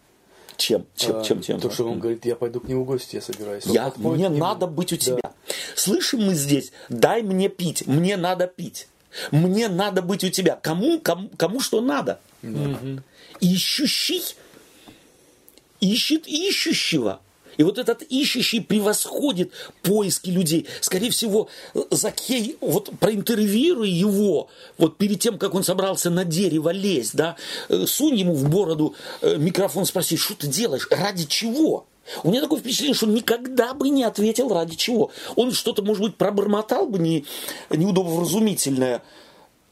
Чем? Чем? А, чем? чем? То, что он говорит, я пойду к нему в гости, я собираюсь. Он Я, мне надо быть у Да. тебя. Слышим мы здесь, дай мне пить, мне надо пить. Мне надо быть у тебя. Кому, кому, кому что надо? Ищущий ищет ищущего. И вот этот ищущий превосходит поиски людей. Скорее всего, Закхей, вот проинтервьюируя его, вот перед тем, как он собрался на дерево лезть, да, э, сунь ему в бороду э, микрофон, спроси, что ты делаешь, ради чего? У меня такое впечатление, что он никогда бы не ответил ради чего. Он что-то, может быть, пробормотал бы не, неудобовразумительное.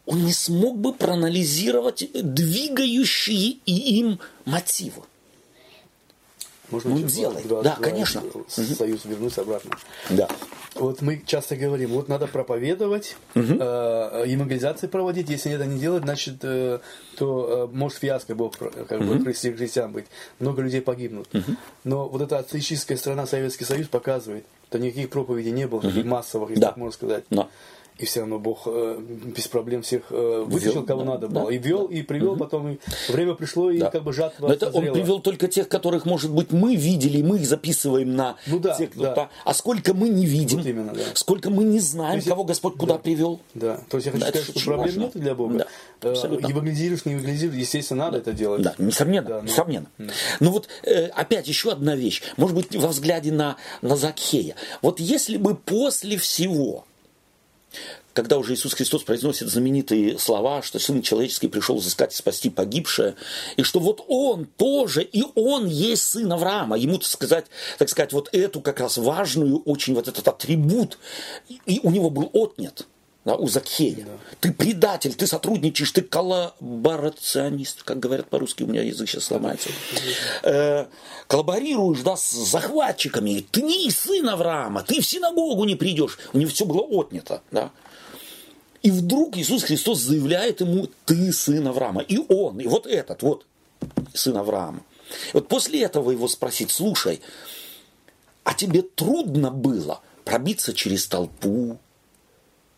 Он не смог бы проанализировать двигающие им мотивы. Можно еще делает. два- Да, два- конечно. Союз вернуться обратно. Да. Вот мы часто говорим, вот надо проповедовать, э, евангелизации проводить. Если это не делать, значит, э, то э, может фиаско Бог как бы христи- христиан быть. Много людей погибнут. Но вот эта атеистическая страна Советский Союз показывает, что никаких проповедей не было, никаких массовых, если Да. так можно сказать. Да. И все равно Бог э, без проблем всех э, вытащил, кого да, надо да, было. И вел, и привел, потом и время пришло, и Да. как бы жатва Но это он созрела. привел только тех, которых, может быть, мы видели, и мы их записываем на Ну да, тех, кто да. та- А сколько мы не видим, Вот именно, да. сколько мы не знаем, есть кого Господь куда да. привел. Да, то есть я хочу Да, сказать, что проблем важно. нет для Бога. Да, Э, абсолютно. Евангелизируешь, не евангелизируешь, естественно, надо это делать. Да, несомненно, Да, ну, несомненно. Но вот э, опять еще одна вещь, может быть, во взгляде на, на Закхея. Вот если бы после всего, когда уже Иисус Христос произносит знаменитые слова, что Сын Человеческий пришел взыскать и спасти погибшее, и что вот Он тоже, и Он есть Сын Авраама, ему, так сказать, так сказать, вот эту как раз важную, очень вот этот атрибут, и у него был отнят. У Закхея. Да. Ты предатель, ты сотрудничаешь, ты коллаборационист, как говорят по-русски, у меня язык сейчас сломается. Э, коллаборируешь, да, с захватчиками, ты не сын Авраама, ты в синагогу не придешь. У него все было отнято, да. И вдруг Иисус Христос заявляет ему, ты сын Авраама. И он, и вот этот, вот, сын Авраама. Вот после этого его спросить, слушай, а тебе трудно было пробиться через толпу,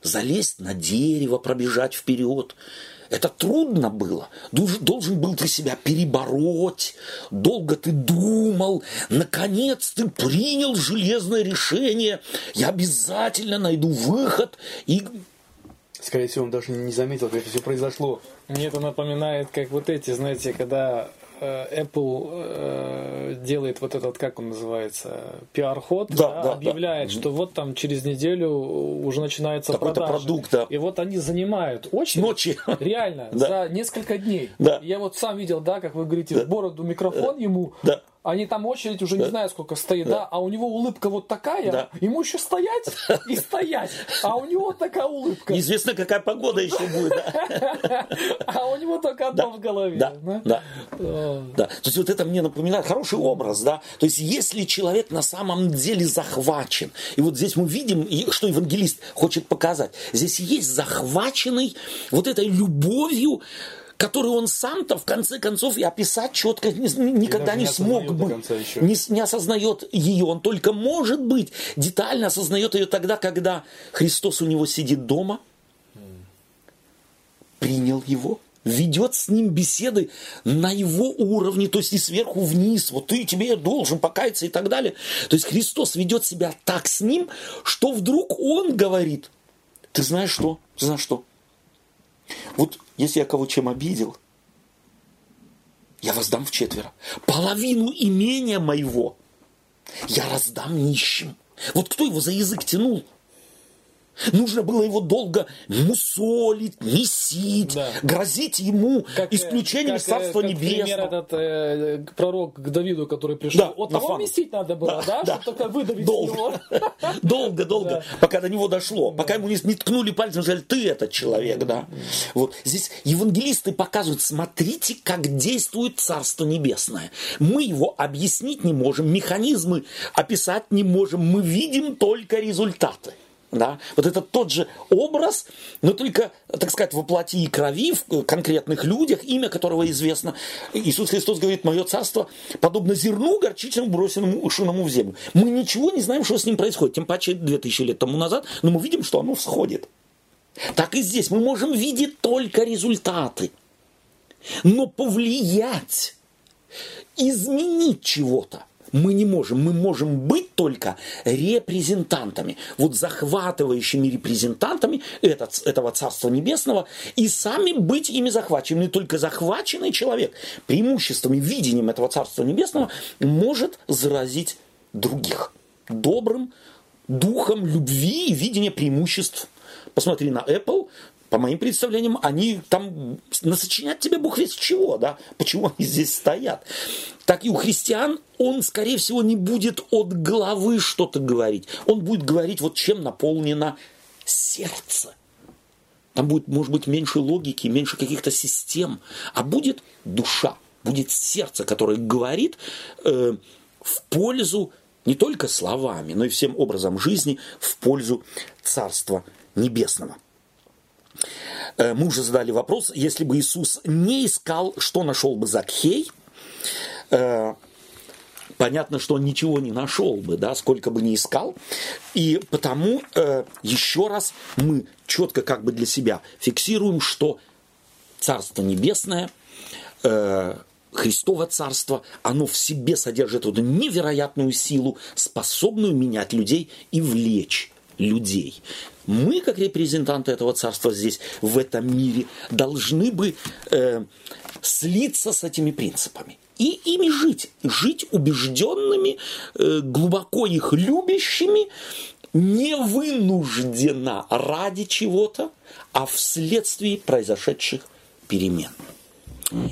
залезть на дерево, пробежать вперед. Это трудно было. Должен был ты себя перебороть. Долго ты думал. Наконец ты принял железное решение. Я обязательно найду выход. И Скорее всего, он даже не заметил, как это все произошло. Мне это напоминает, как вот эти, знаете, когда Apple э, делает вот этот, как он называется, пиар-ход, да, да, да, объявляет, да. что вот там через неделю уже начинается Какой-то продажа. продукт, да. И вот они занимают очень Ночи. реально да. за несколько дней. Да. Я вот сам видел, да, как вы говорите, да. в бороду микрофон да. ему. Да они там очередь уже да. не знаю сколько стоит, да. да, а у него улыбка вот такая, да. ему еще стоять и стоять, а у него такая улыбка. Неизвестно, какая погода еще будет. А у него только одно в голове. Да, да. Да. То есть вот это мне напоминает хороший образ, да. То есть если человек на самом деле захвачен, и вот здесь мы видим, что евангелист хочет показать, здесь есть захваченный вот этой любовью которую он сам-то в конце концов и описать четко никогда не, не смог бы, не, не осознает ее. Он только, может быть, детально осознает ее тогда, когда Христос у него сидит дома, принял его, ведет с ним беседы на его уровне, то есть и сверху вниз, вот ты тебе должен покаяться и так далее. То есть Христос ведет себя так с ним, что вдруг он говорит, ты знаешь что, ты знаешь что, вот если я кого чем обидел, я воздам в четверо. Половину имения моего я раздам нищим. Вот кто его за язык тянул? Нужно было его долго мусолить, месить, да. грозить ему как, исключением как, Царства как Небесного. Пример этот э, пророк к Давиду, который пришел. Да, вот того месить надо было, да? да? Чтобы только выдавить долго. его. Долго, долго, да. пока до него дошло. Пока ему не, не ткнули пальцем, сказали, ты этот человек, да. Вот. Здесь евангелисты показывают, смотрите, как действует Царство Небесное. Мы его объяснить не можем, механизмы описать не можем, мы видим только результаты. Да? Вот это тот же образ, но только, так сказать, во плоти и крови, в конкретных людях, имя которого известно. Иисус Христос говорит, мое царство подобно зерну горчичному, брошенному ушиному в землю. Мы ничего не знаем, что с ним происходит, тем паче 2000 лет тому назад, но мы видим, что оно всходит. Так и здесь мы можем видеть только результаты. Но повлиять, изменить чего-то, мы не можем. Мы можем быть только репрезентантами, вот захватывающими репрезентантами этот, этого Царства Небесного и сами быть ими захваченными. Только захваченный человек преимуществами, видением этого Царства Небесного может заразить других добрым духом любви и видения преимуществ. Посмотри на Apple, по моим представлениям, они там насочинят тебе Бог весь чего, да, почему они здесь стоят. Так и у христиан он, скорее всего, не будет от головы что-то говорить. Он будет говорить, вот чем наполнено сердце. Там будет, может быть, меньше логики, меньше каких-то систем, а будет душа, будет сердце, которое говорит э, в пользу не только словами, но и всем образом жизни, в пользу Царства Небесного. Э, мы уже задали вопрос, если бы Иисус не искал, что нашел бы Закхей? Э, понятно, что он ничего не нашел бы, да, сколько бы ни искал. И потому э, еще раз мы четко как бы для себя фиксируем, что Царство Небесное, Христово Царство, оно в себе содержит эту невероятную силу, способную менять людей и влечь людей мы, как репрезентанты этого царства здесь, в этом мире, должны бы э, слиться с этими принципами и ими жить, жить убежденными, э, глубоко их любящими, не вынуждена ради чего-то, а вследствие произошедших перемен.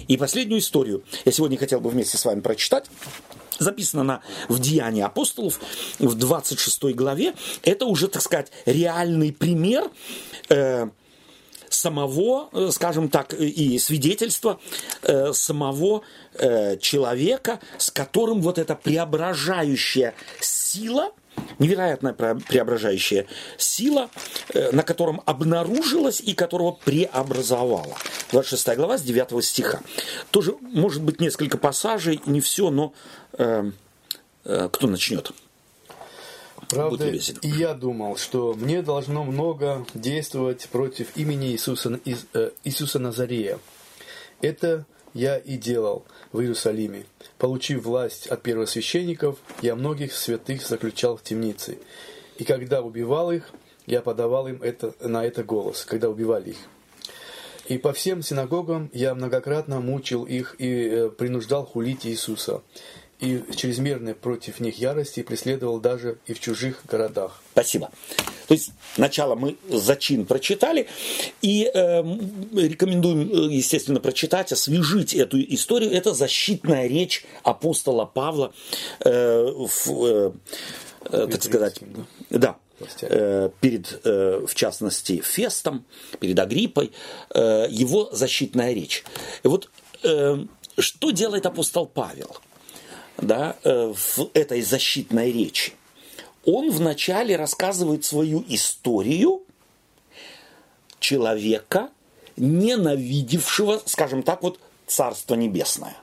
И последнюю историю я сегодня хотел бы вместе с вами прочитать. Записано на, в Деянии апостолов в 26 главе. Это уже, так сказать, реальный пример э, самого, э, скажем так, и свидетельство э, самого э, человека, с которым вот эта преображающая сила – невероятная преображающая сила, э, на котором обнаружилась и которого преобразовала. 26 глава с 9 стиха. Тоже может быть несколько пассажей, не все, но э, э, кто начнет? Правда, и я думал, что мне должно много действовать против имени Иисуса, Иисуса Назарея. Это я и делал в Иерусалиме. Получив власть от первосвященников, я многих святых заключал в темнице. И когда убивал их, я подавал им это, на это голос, когда убивали их. И по всем синагогам я многократно мучил их и э, принуждал хулить Иисуса и чрезмерной против них ярости преследовал даже и в чужих городах. Спасибо. То есть начало мы зачин прочитали и э, рекомендуем, э, естественно, прочитать, освежить эту историю. Это защитная речь апостола Павла, э, в, э, э так сказать, да. да перед, э, в частности, Фестом, перед Агриппой, его защитная речь. И вот что делает апостол Павел? Да, э, в этой защитной речи, он вначале рассказывает свою историю человека, ненавидевшего, скажем так, вот Царство Небесное,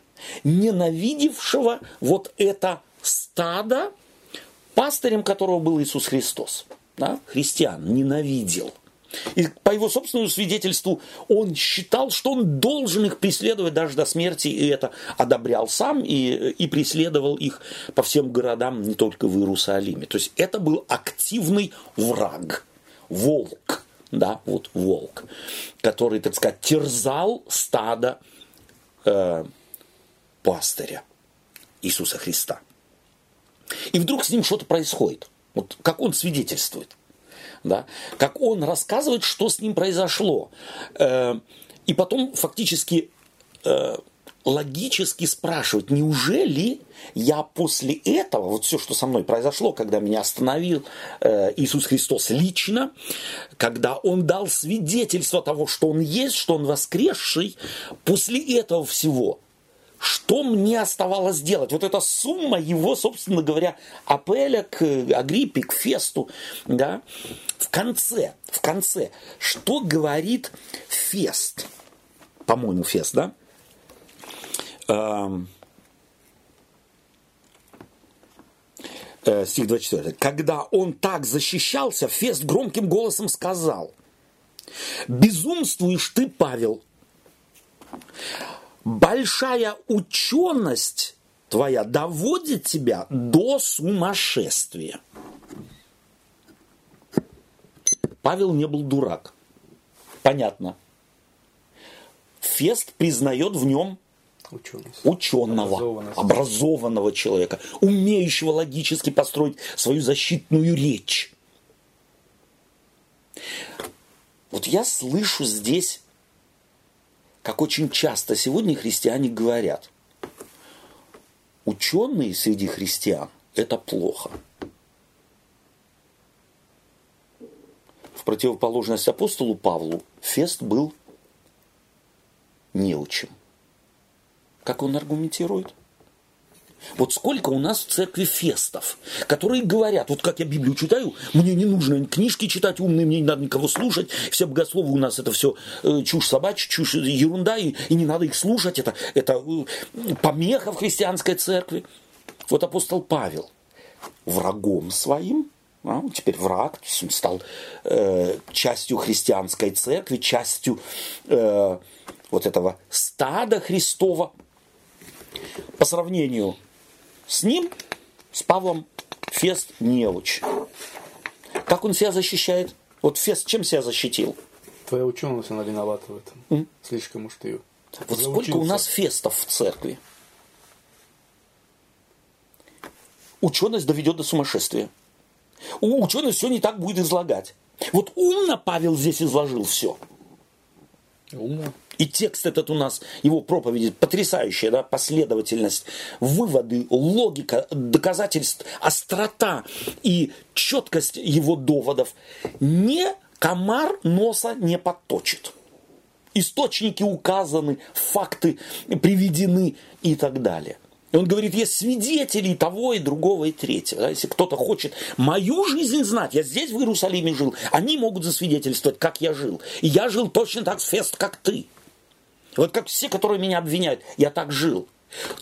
ненавидевшего вот это стадо, пастырем которого был Иисус Христос. Да? Христиан ненавидел – и по его собственному свидетельству он считал, что он должен их преследовать даже до смерти, и это одобрял сам, и, и преследовал их по всем городам, не только в Иерусалиме. То есть это был активный враг, волк, да, вот волк, который, так сказать, терзал стадо э, пастыря Иисуса Христа. И вдруг с ним что-то происходит. Вот как он свидетельствует – да, как он рассказывает, что с ним произошло. Э, и потом фактически э, логически спрашивать, неужели я после этого, вот все, что со мной произошло, когда меня остановил э, Иисус Христос лично, когда Он дал свидетельство того, что Он есть, что Он воскресший, после этого всего что мне оставалось делать? Вот эта сумма его, собственно говоря, апеля к Агриппе, к Фесту, да, в конце, в конце, что говорит Фест? По-моему, Фест, да? Эм, э, стих 24. Когда он так защищался, Фест громким голосом сказал, «Безумствуешь ты, Павел, большая ученость твоя доводит тебя до сумасшествия. Павел не был дурак. Понятно. Фест признает в нем Ученость. ученого, образованного человека, умеющего логически построить свою защитную речь. Вот я слышу здесь как очень часто сегодня христиане говорят, ученые среди христиан – это плохо. В противоположность апостолу Павлу Фест был неучим. Как он аргументирует? Вот сколько у нас в церкви фестов, которые говорят, вот как я Библию читаю, мне не нужно книжки читать умные, мне не надо никого слушать, все богословы у нас это все э, чушь собачья, чушь ерунда, и, и не надо их слушать, это, это э, помеха в христианской церкви. Вот апостол Павел врагом своим, а, теперь враг, он стал э, частью христианской церкви, частью э, вот этого стада Христова, по сравнению с ним, с Павлом, Фест неуч. Как он себя защищает? Вот Фест чем себя защитил? Твоя ученость, она виновата в этом. Mm? Слишком уж ты Вот сколько учился. у нас фестов в церкви? Ученость доведет до сумасшествия. У ученость все не так будет излагать. Вот умно Павел здесь изложил все. Умно. И текст этот у нас, его проповеди, потрясающая да, последовательность, выводы, логика, доказательств, острота и четкость его доводов. Не комар носа не подточит. Источники указаны, факты приведены и так далее. И он говорит, есть свидетели того и другого и третьего. Да, если кто-то хочет мою жизнь знать, я здесь в Иерусалиме жил, они могут засвидетельствовать, как я жил. И я жил точно так фест, как ты. Вот как все, которые меня обвиняют, я так жил.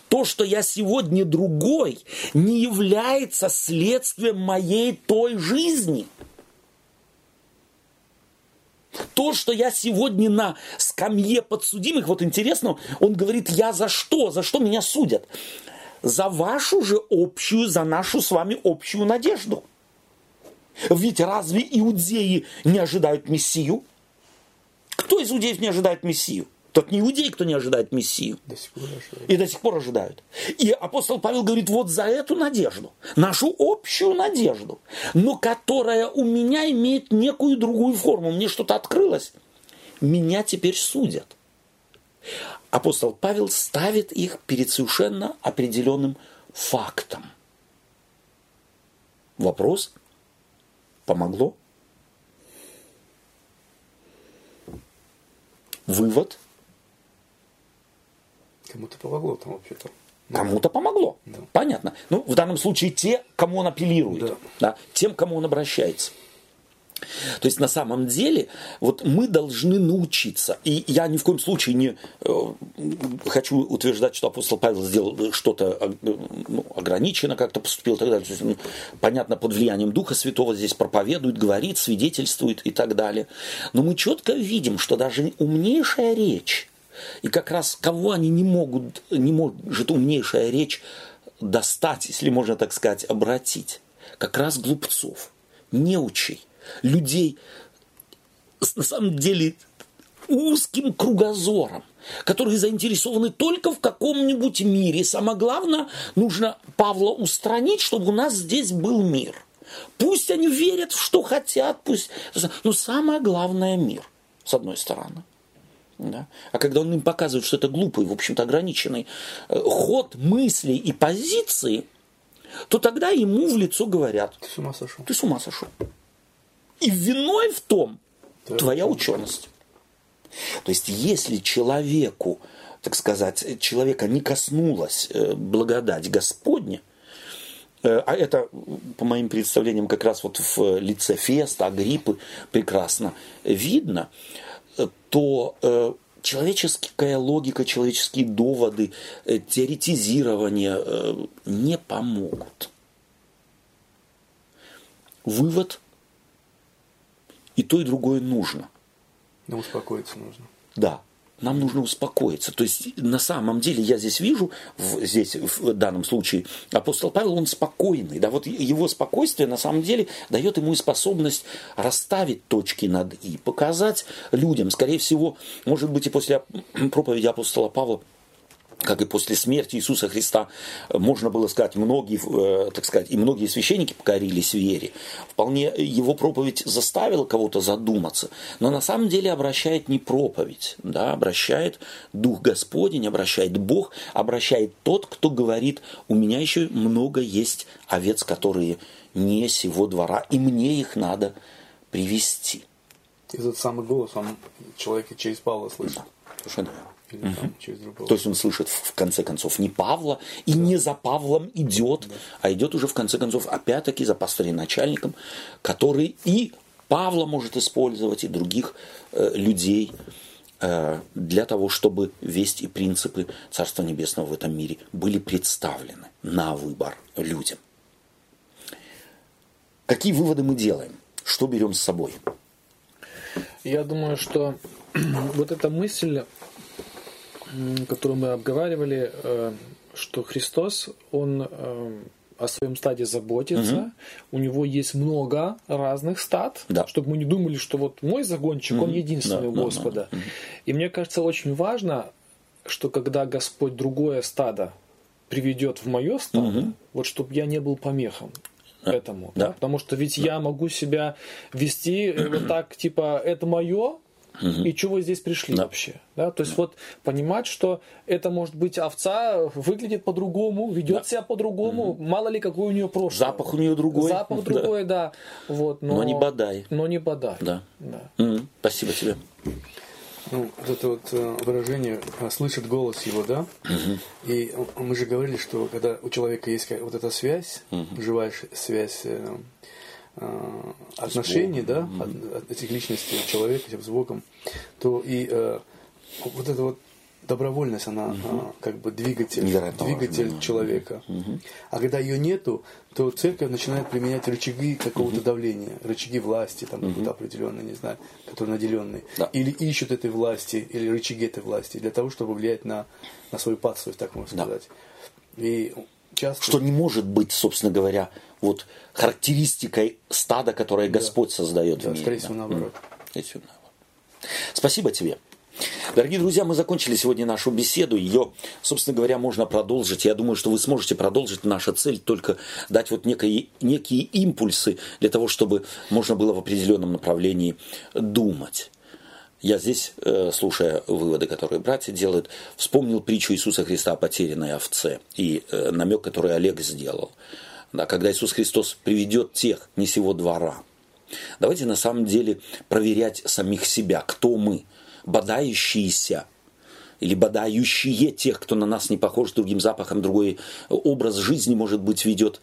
То, что я сегодня другой, не является следствием моей той жизни. То, что я сегодня на скамье подсудимых, вот интересно, он говорит, я за что? За что меня судят? За вашу же общую, за нашу с вами общую надежду. Ведь разве иудеи не ожидают Мессию? Кто из иудеев не ожидает Мессию? Тот не иудей, кто не ожидает Мессию. До сих пор ожидают. И до сих пор ожидают. И апостол Павел говорит, вот за эту надежду, нашу общую надежду, но которая у меня имеет некую другую форму. Мне что-то открылось. Меня теперь судят. Апостол Павел ставит их перед совершенно определенным фактом. Вопрос, помогло? Вывод – Кому-то помогло там вообще-то. Кому-то помогло. Да. Понятно. Ну, в данном случае те, кому он апеллирует. Да. Да, тем, кому он обращается. То есть на самом деле вот мы должны научиться. И я ни в коем случае не э, хочу утверждать, что апостол Павел сделал что-то э, ну, ограниченно, как-то поступил и так далее. То есть, ну, понятно, под влиянием Духа Святого здесь проповедует, говорит, свидетельствует и так далее. Но мы четко видим, что даже умнейшая речь и как раз кого они не могут, не может умнейшая речь достать, если можно так сказать, обратить? Как раз глупцов, неучей, людей на самом деле узким кругозором, которые заинтересованы только в каком-нибудь мире. Самое главное, нужно Павла устранить, чтобы у нас здесь был мир. Пусть они верят в что хотят, пусть... Но самое главное – мир, с одной стороны. Да? А когда он им показывает, что это глупый, в общем-то, ограниченный э, ход мыслей и позиции, то тогда ему в лицо говорят. Ты с ума сошел. Ты с ума сошел. И виной в том Ты твоя ученость. То есть, если человеку, так сказать, человека не коснулась э, благодать Господня, э, а это, по моим представлениям, как раз вот в лице Феста, Агриппы прекрасно видно, то э, человеческая логика, человеческие доводы, э, теоретизирование э, не помогут. Вывод и то, и другое нужно. Но успокоиться нужно. Да нам нужно успокоиться. То есть на самом деле я здесь вижу, в, здесь в данном случае апостол Павел, он спокойный. Да, вот его спокойствие на самом деле дает ему и способность расставить точки над «и», показать людям, скорее всего, может быть и после проповеди апостола Павла, как и после смерти Иисуса Христа, можно было сказать, многие, э, так сказать, и многие священники покорились вере. Вполне его проповедь заставила кого-то задуматься, но на самом деле обращает не проповедь, да, обращает Дух Господень, обращает Бог, обращает тот, кто говорит, у меня еще много есть овец, которые не сего двора, и мне их надо привести. Этот самый голос, он человек через Павла слышит. Да, совершенно верно или там, через другого. То есть он слышит в конце концов не Павла и да. не за Павлом идет, да. а идет уже в конце концов опять-таки за пастырем начальником, который и Павла может использовать, и других э, людей э, для того, чтобы весть и принципы Царства Небесного в этом мире были представлены на выбор людям. Какие выводы мы делаем? Что берем с собой? Я думаю, что вот эта мысль которую мы обговаривали, э, что Христос, Он э, о своем стаде заботится, угу. у него есть много разных стад, да. чтобы мы не думали, что вот мой загончик, угу. он единственный да, у Господа. Да, да. И мне кажется, очень важно, что когда Господь другое стадо приведет в мое стадо, угу. вот чтобы я не был помехом этому. Да. Да? Потому что ведь я могу себя вести э, вот так, типа, это мое, угу. и чего вы здесь пришли да. вообще. Да? То есть да. вот понимать, что это может быть овца, выглядит по-другому, ведет да. себя по-другому, угу. мало ли какой у нее прошлое. Запах у нее другой. Запах другой, да. да. Вот, но, но не бодай. Но не бодай. Да. да. Угу. Спасибо тебе. Ну, вот это вот э, выражение э, «слышит голос его», да? Угу. И мы же говорили, что когда у человека есть вот эта связь, угу. живая связь э, отношений, да, от, от этих личностей человека с Богом, то и вот это вот добровольность, она угу. как бы двигатель, двигатель важно, человека. Угу. А когда ее нету, то церковь начинает применять рычаги какого-то угу. давления, рычаги власти, там угу. определенные, не знаю, которые наделенные. Да. Или ищут этой власти, или рычаги этой власти, для того, чтобы влиять на, на свою паству, так можно да. сказать. И часто... Что не может быть, собственно говоря, вот характеристикой стада, которое да. Господь создает да, в мире. Скорее всего, да. наоборот. Скорее всего, наоборот. Спасибо тебе. Дорогие друзья, мы закончили сегодня нашу беседу. Ее, собственно говоря, можно продолжить. Я думаю, что вы сможете продолжить. Наша цель только дать вот некие, некие импульсы для того, чтобы можно было в определенном направлении думать. Я здесь, э, слушая выводы, которые братья делают, вспомнил притчу Иисуса Христа о потерянной овце и э, намек, который Олег сделал. Да, когда Иисус Христос приведет тех не сего двора. Давайте на самом деле проверять самих себя, кто мы – бодающиеся или бодающие тех, кто на нас не похож, другим запахом, другой образ жизни, может быть, ведет.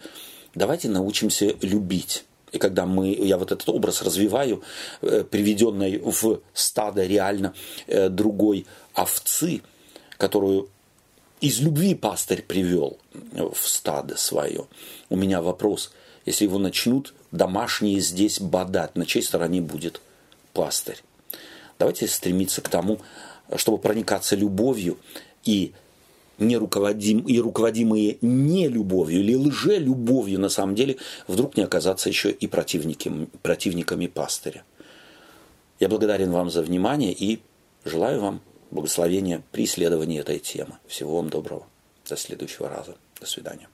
Давайте научимся любить. И когда мы, я вот этот образ развиваю, э, приведенный в стадо реально э, другой овцы, которую из любви пастырь привел в стадо свое. У меня вопрос, если его начнут домашние здесь бодать, на чьей стороне будет пастырь? Давайте стремиться к тому, чтобы проникаться любовью и не руководим, и руководимые не любовью или лже-любовью на самом деле вдруг не оказаться еще и противниками, противниками пастыря. Я благодарен вам за внимание и желаю вам благословения при исследовании этой темы. Всего вам доброго. До следующего раза. До свидания.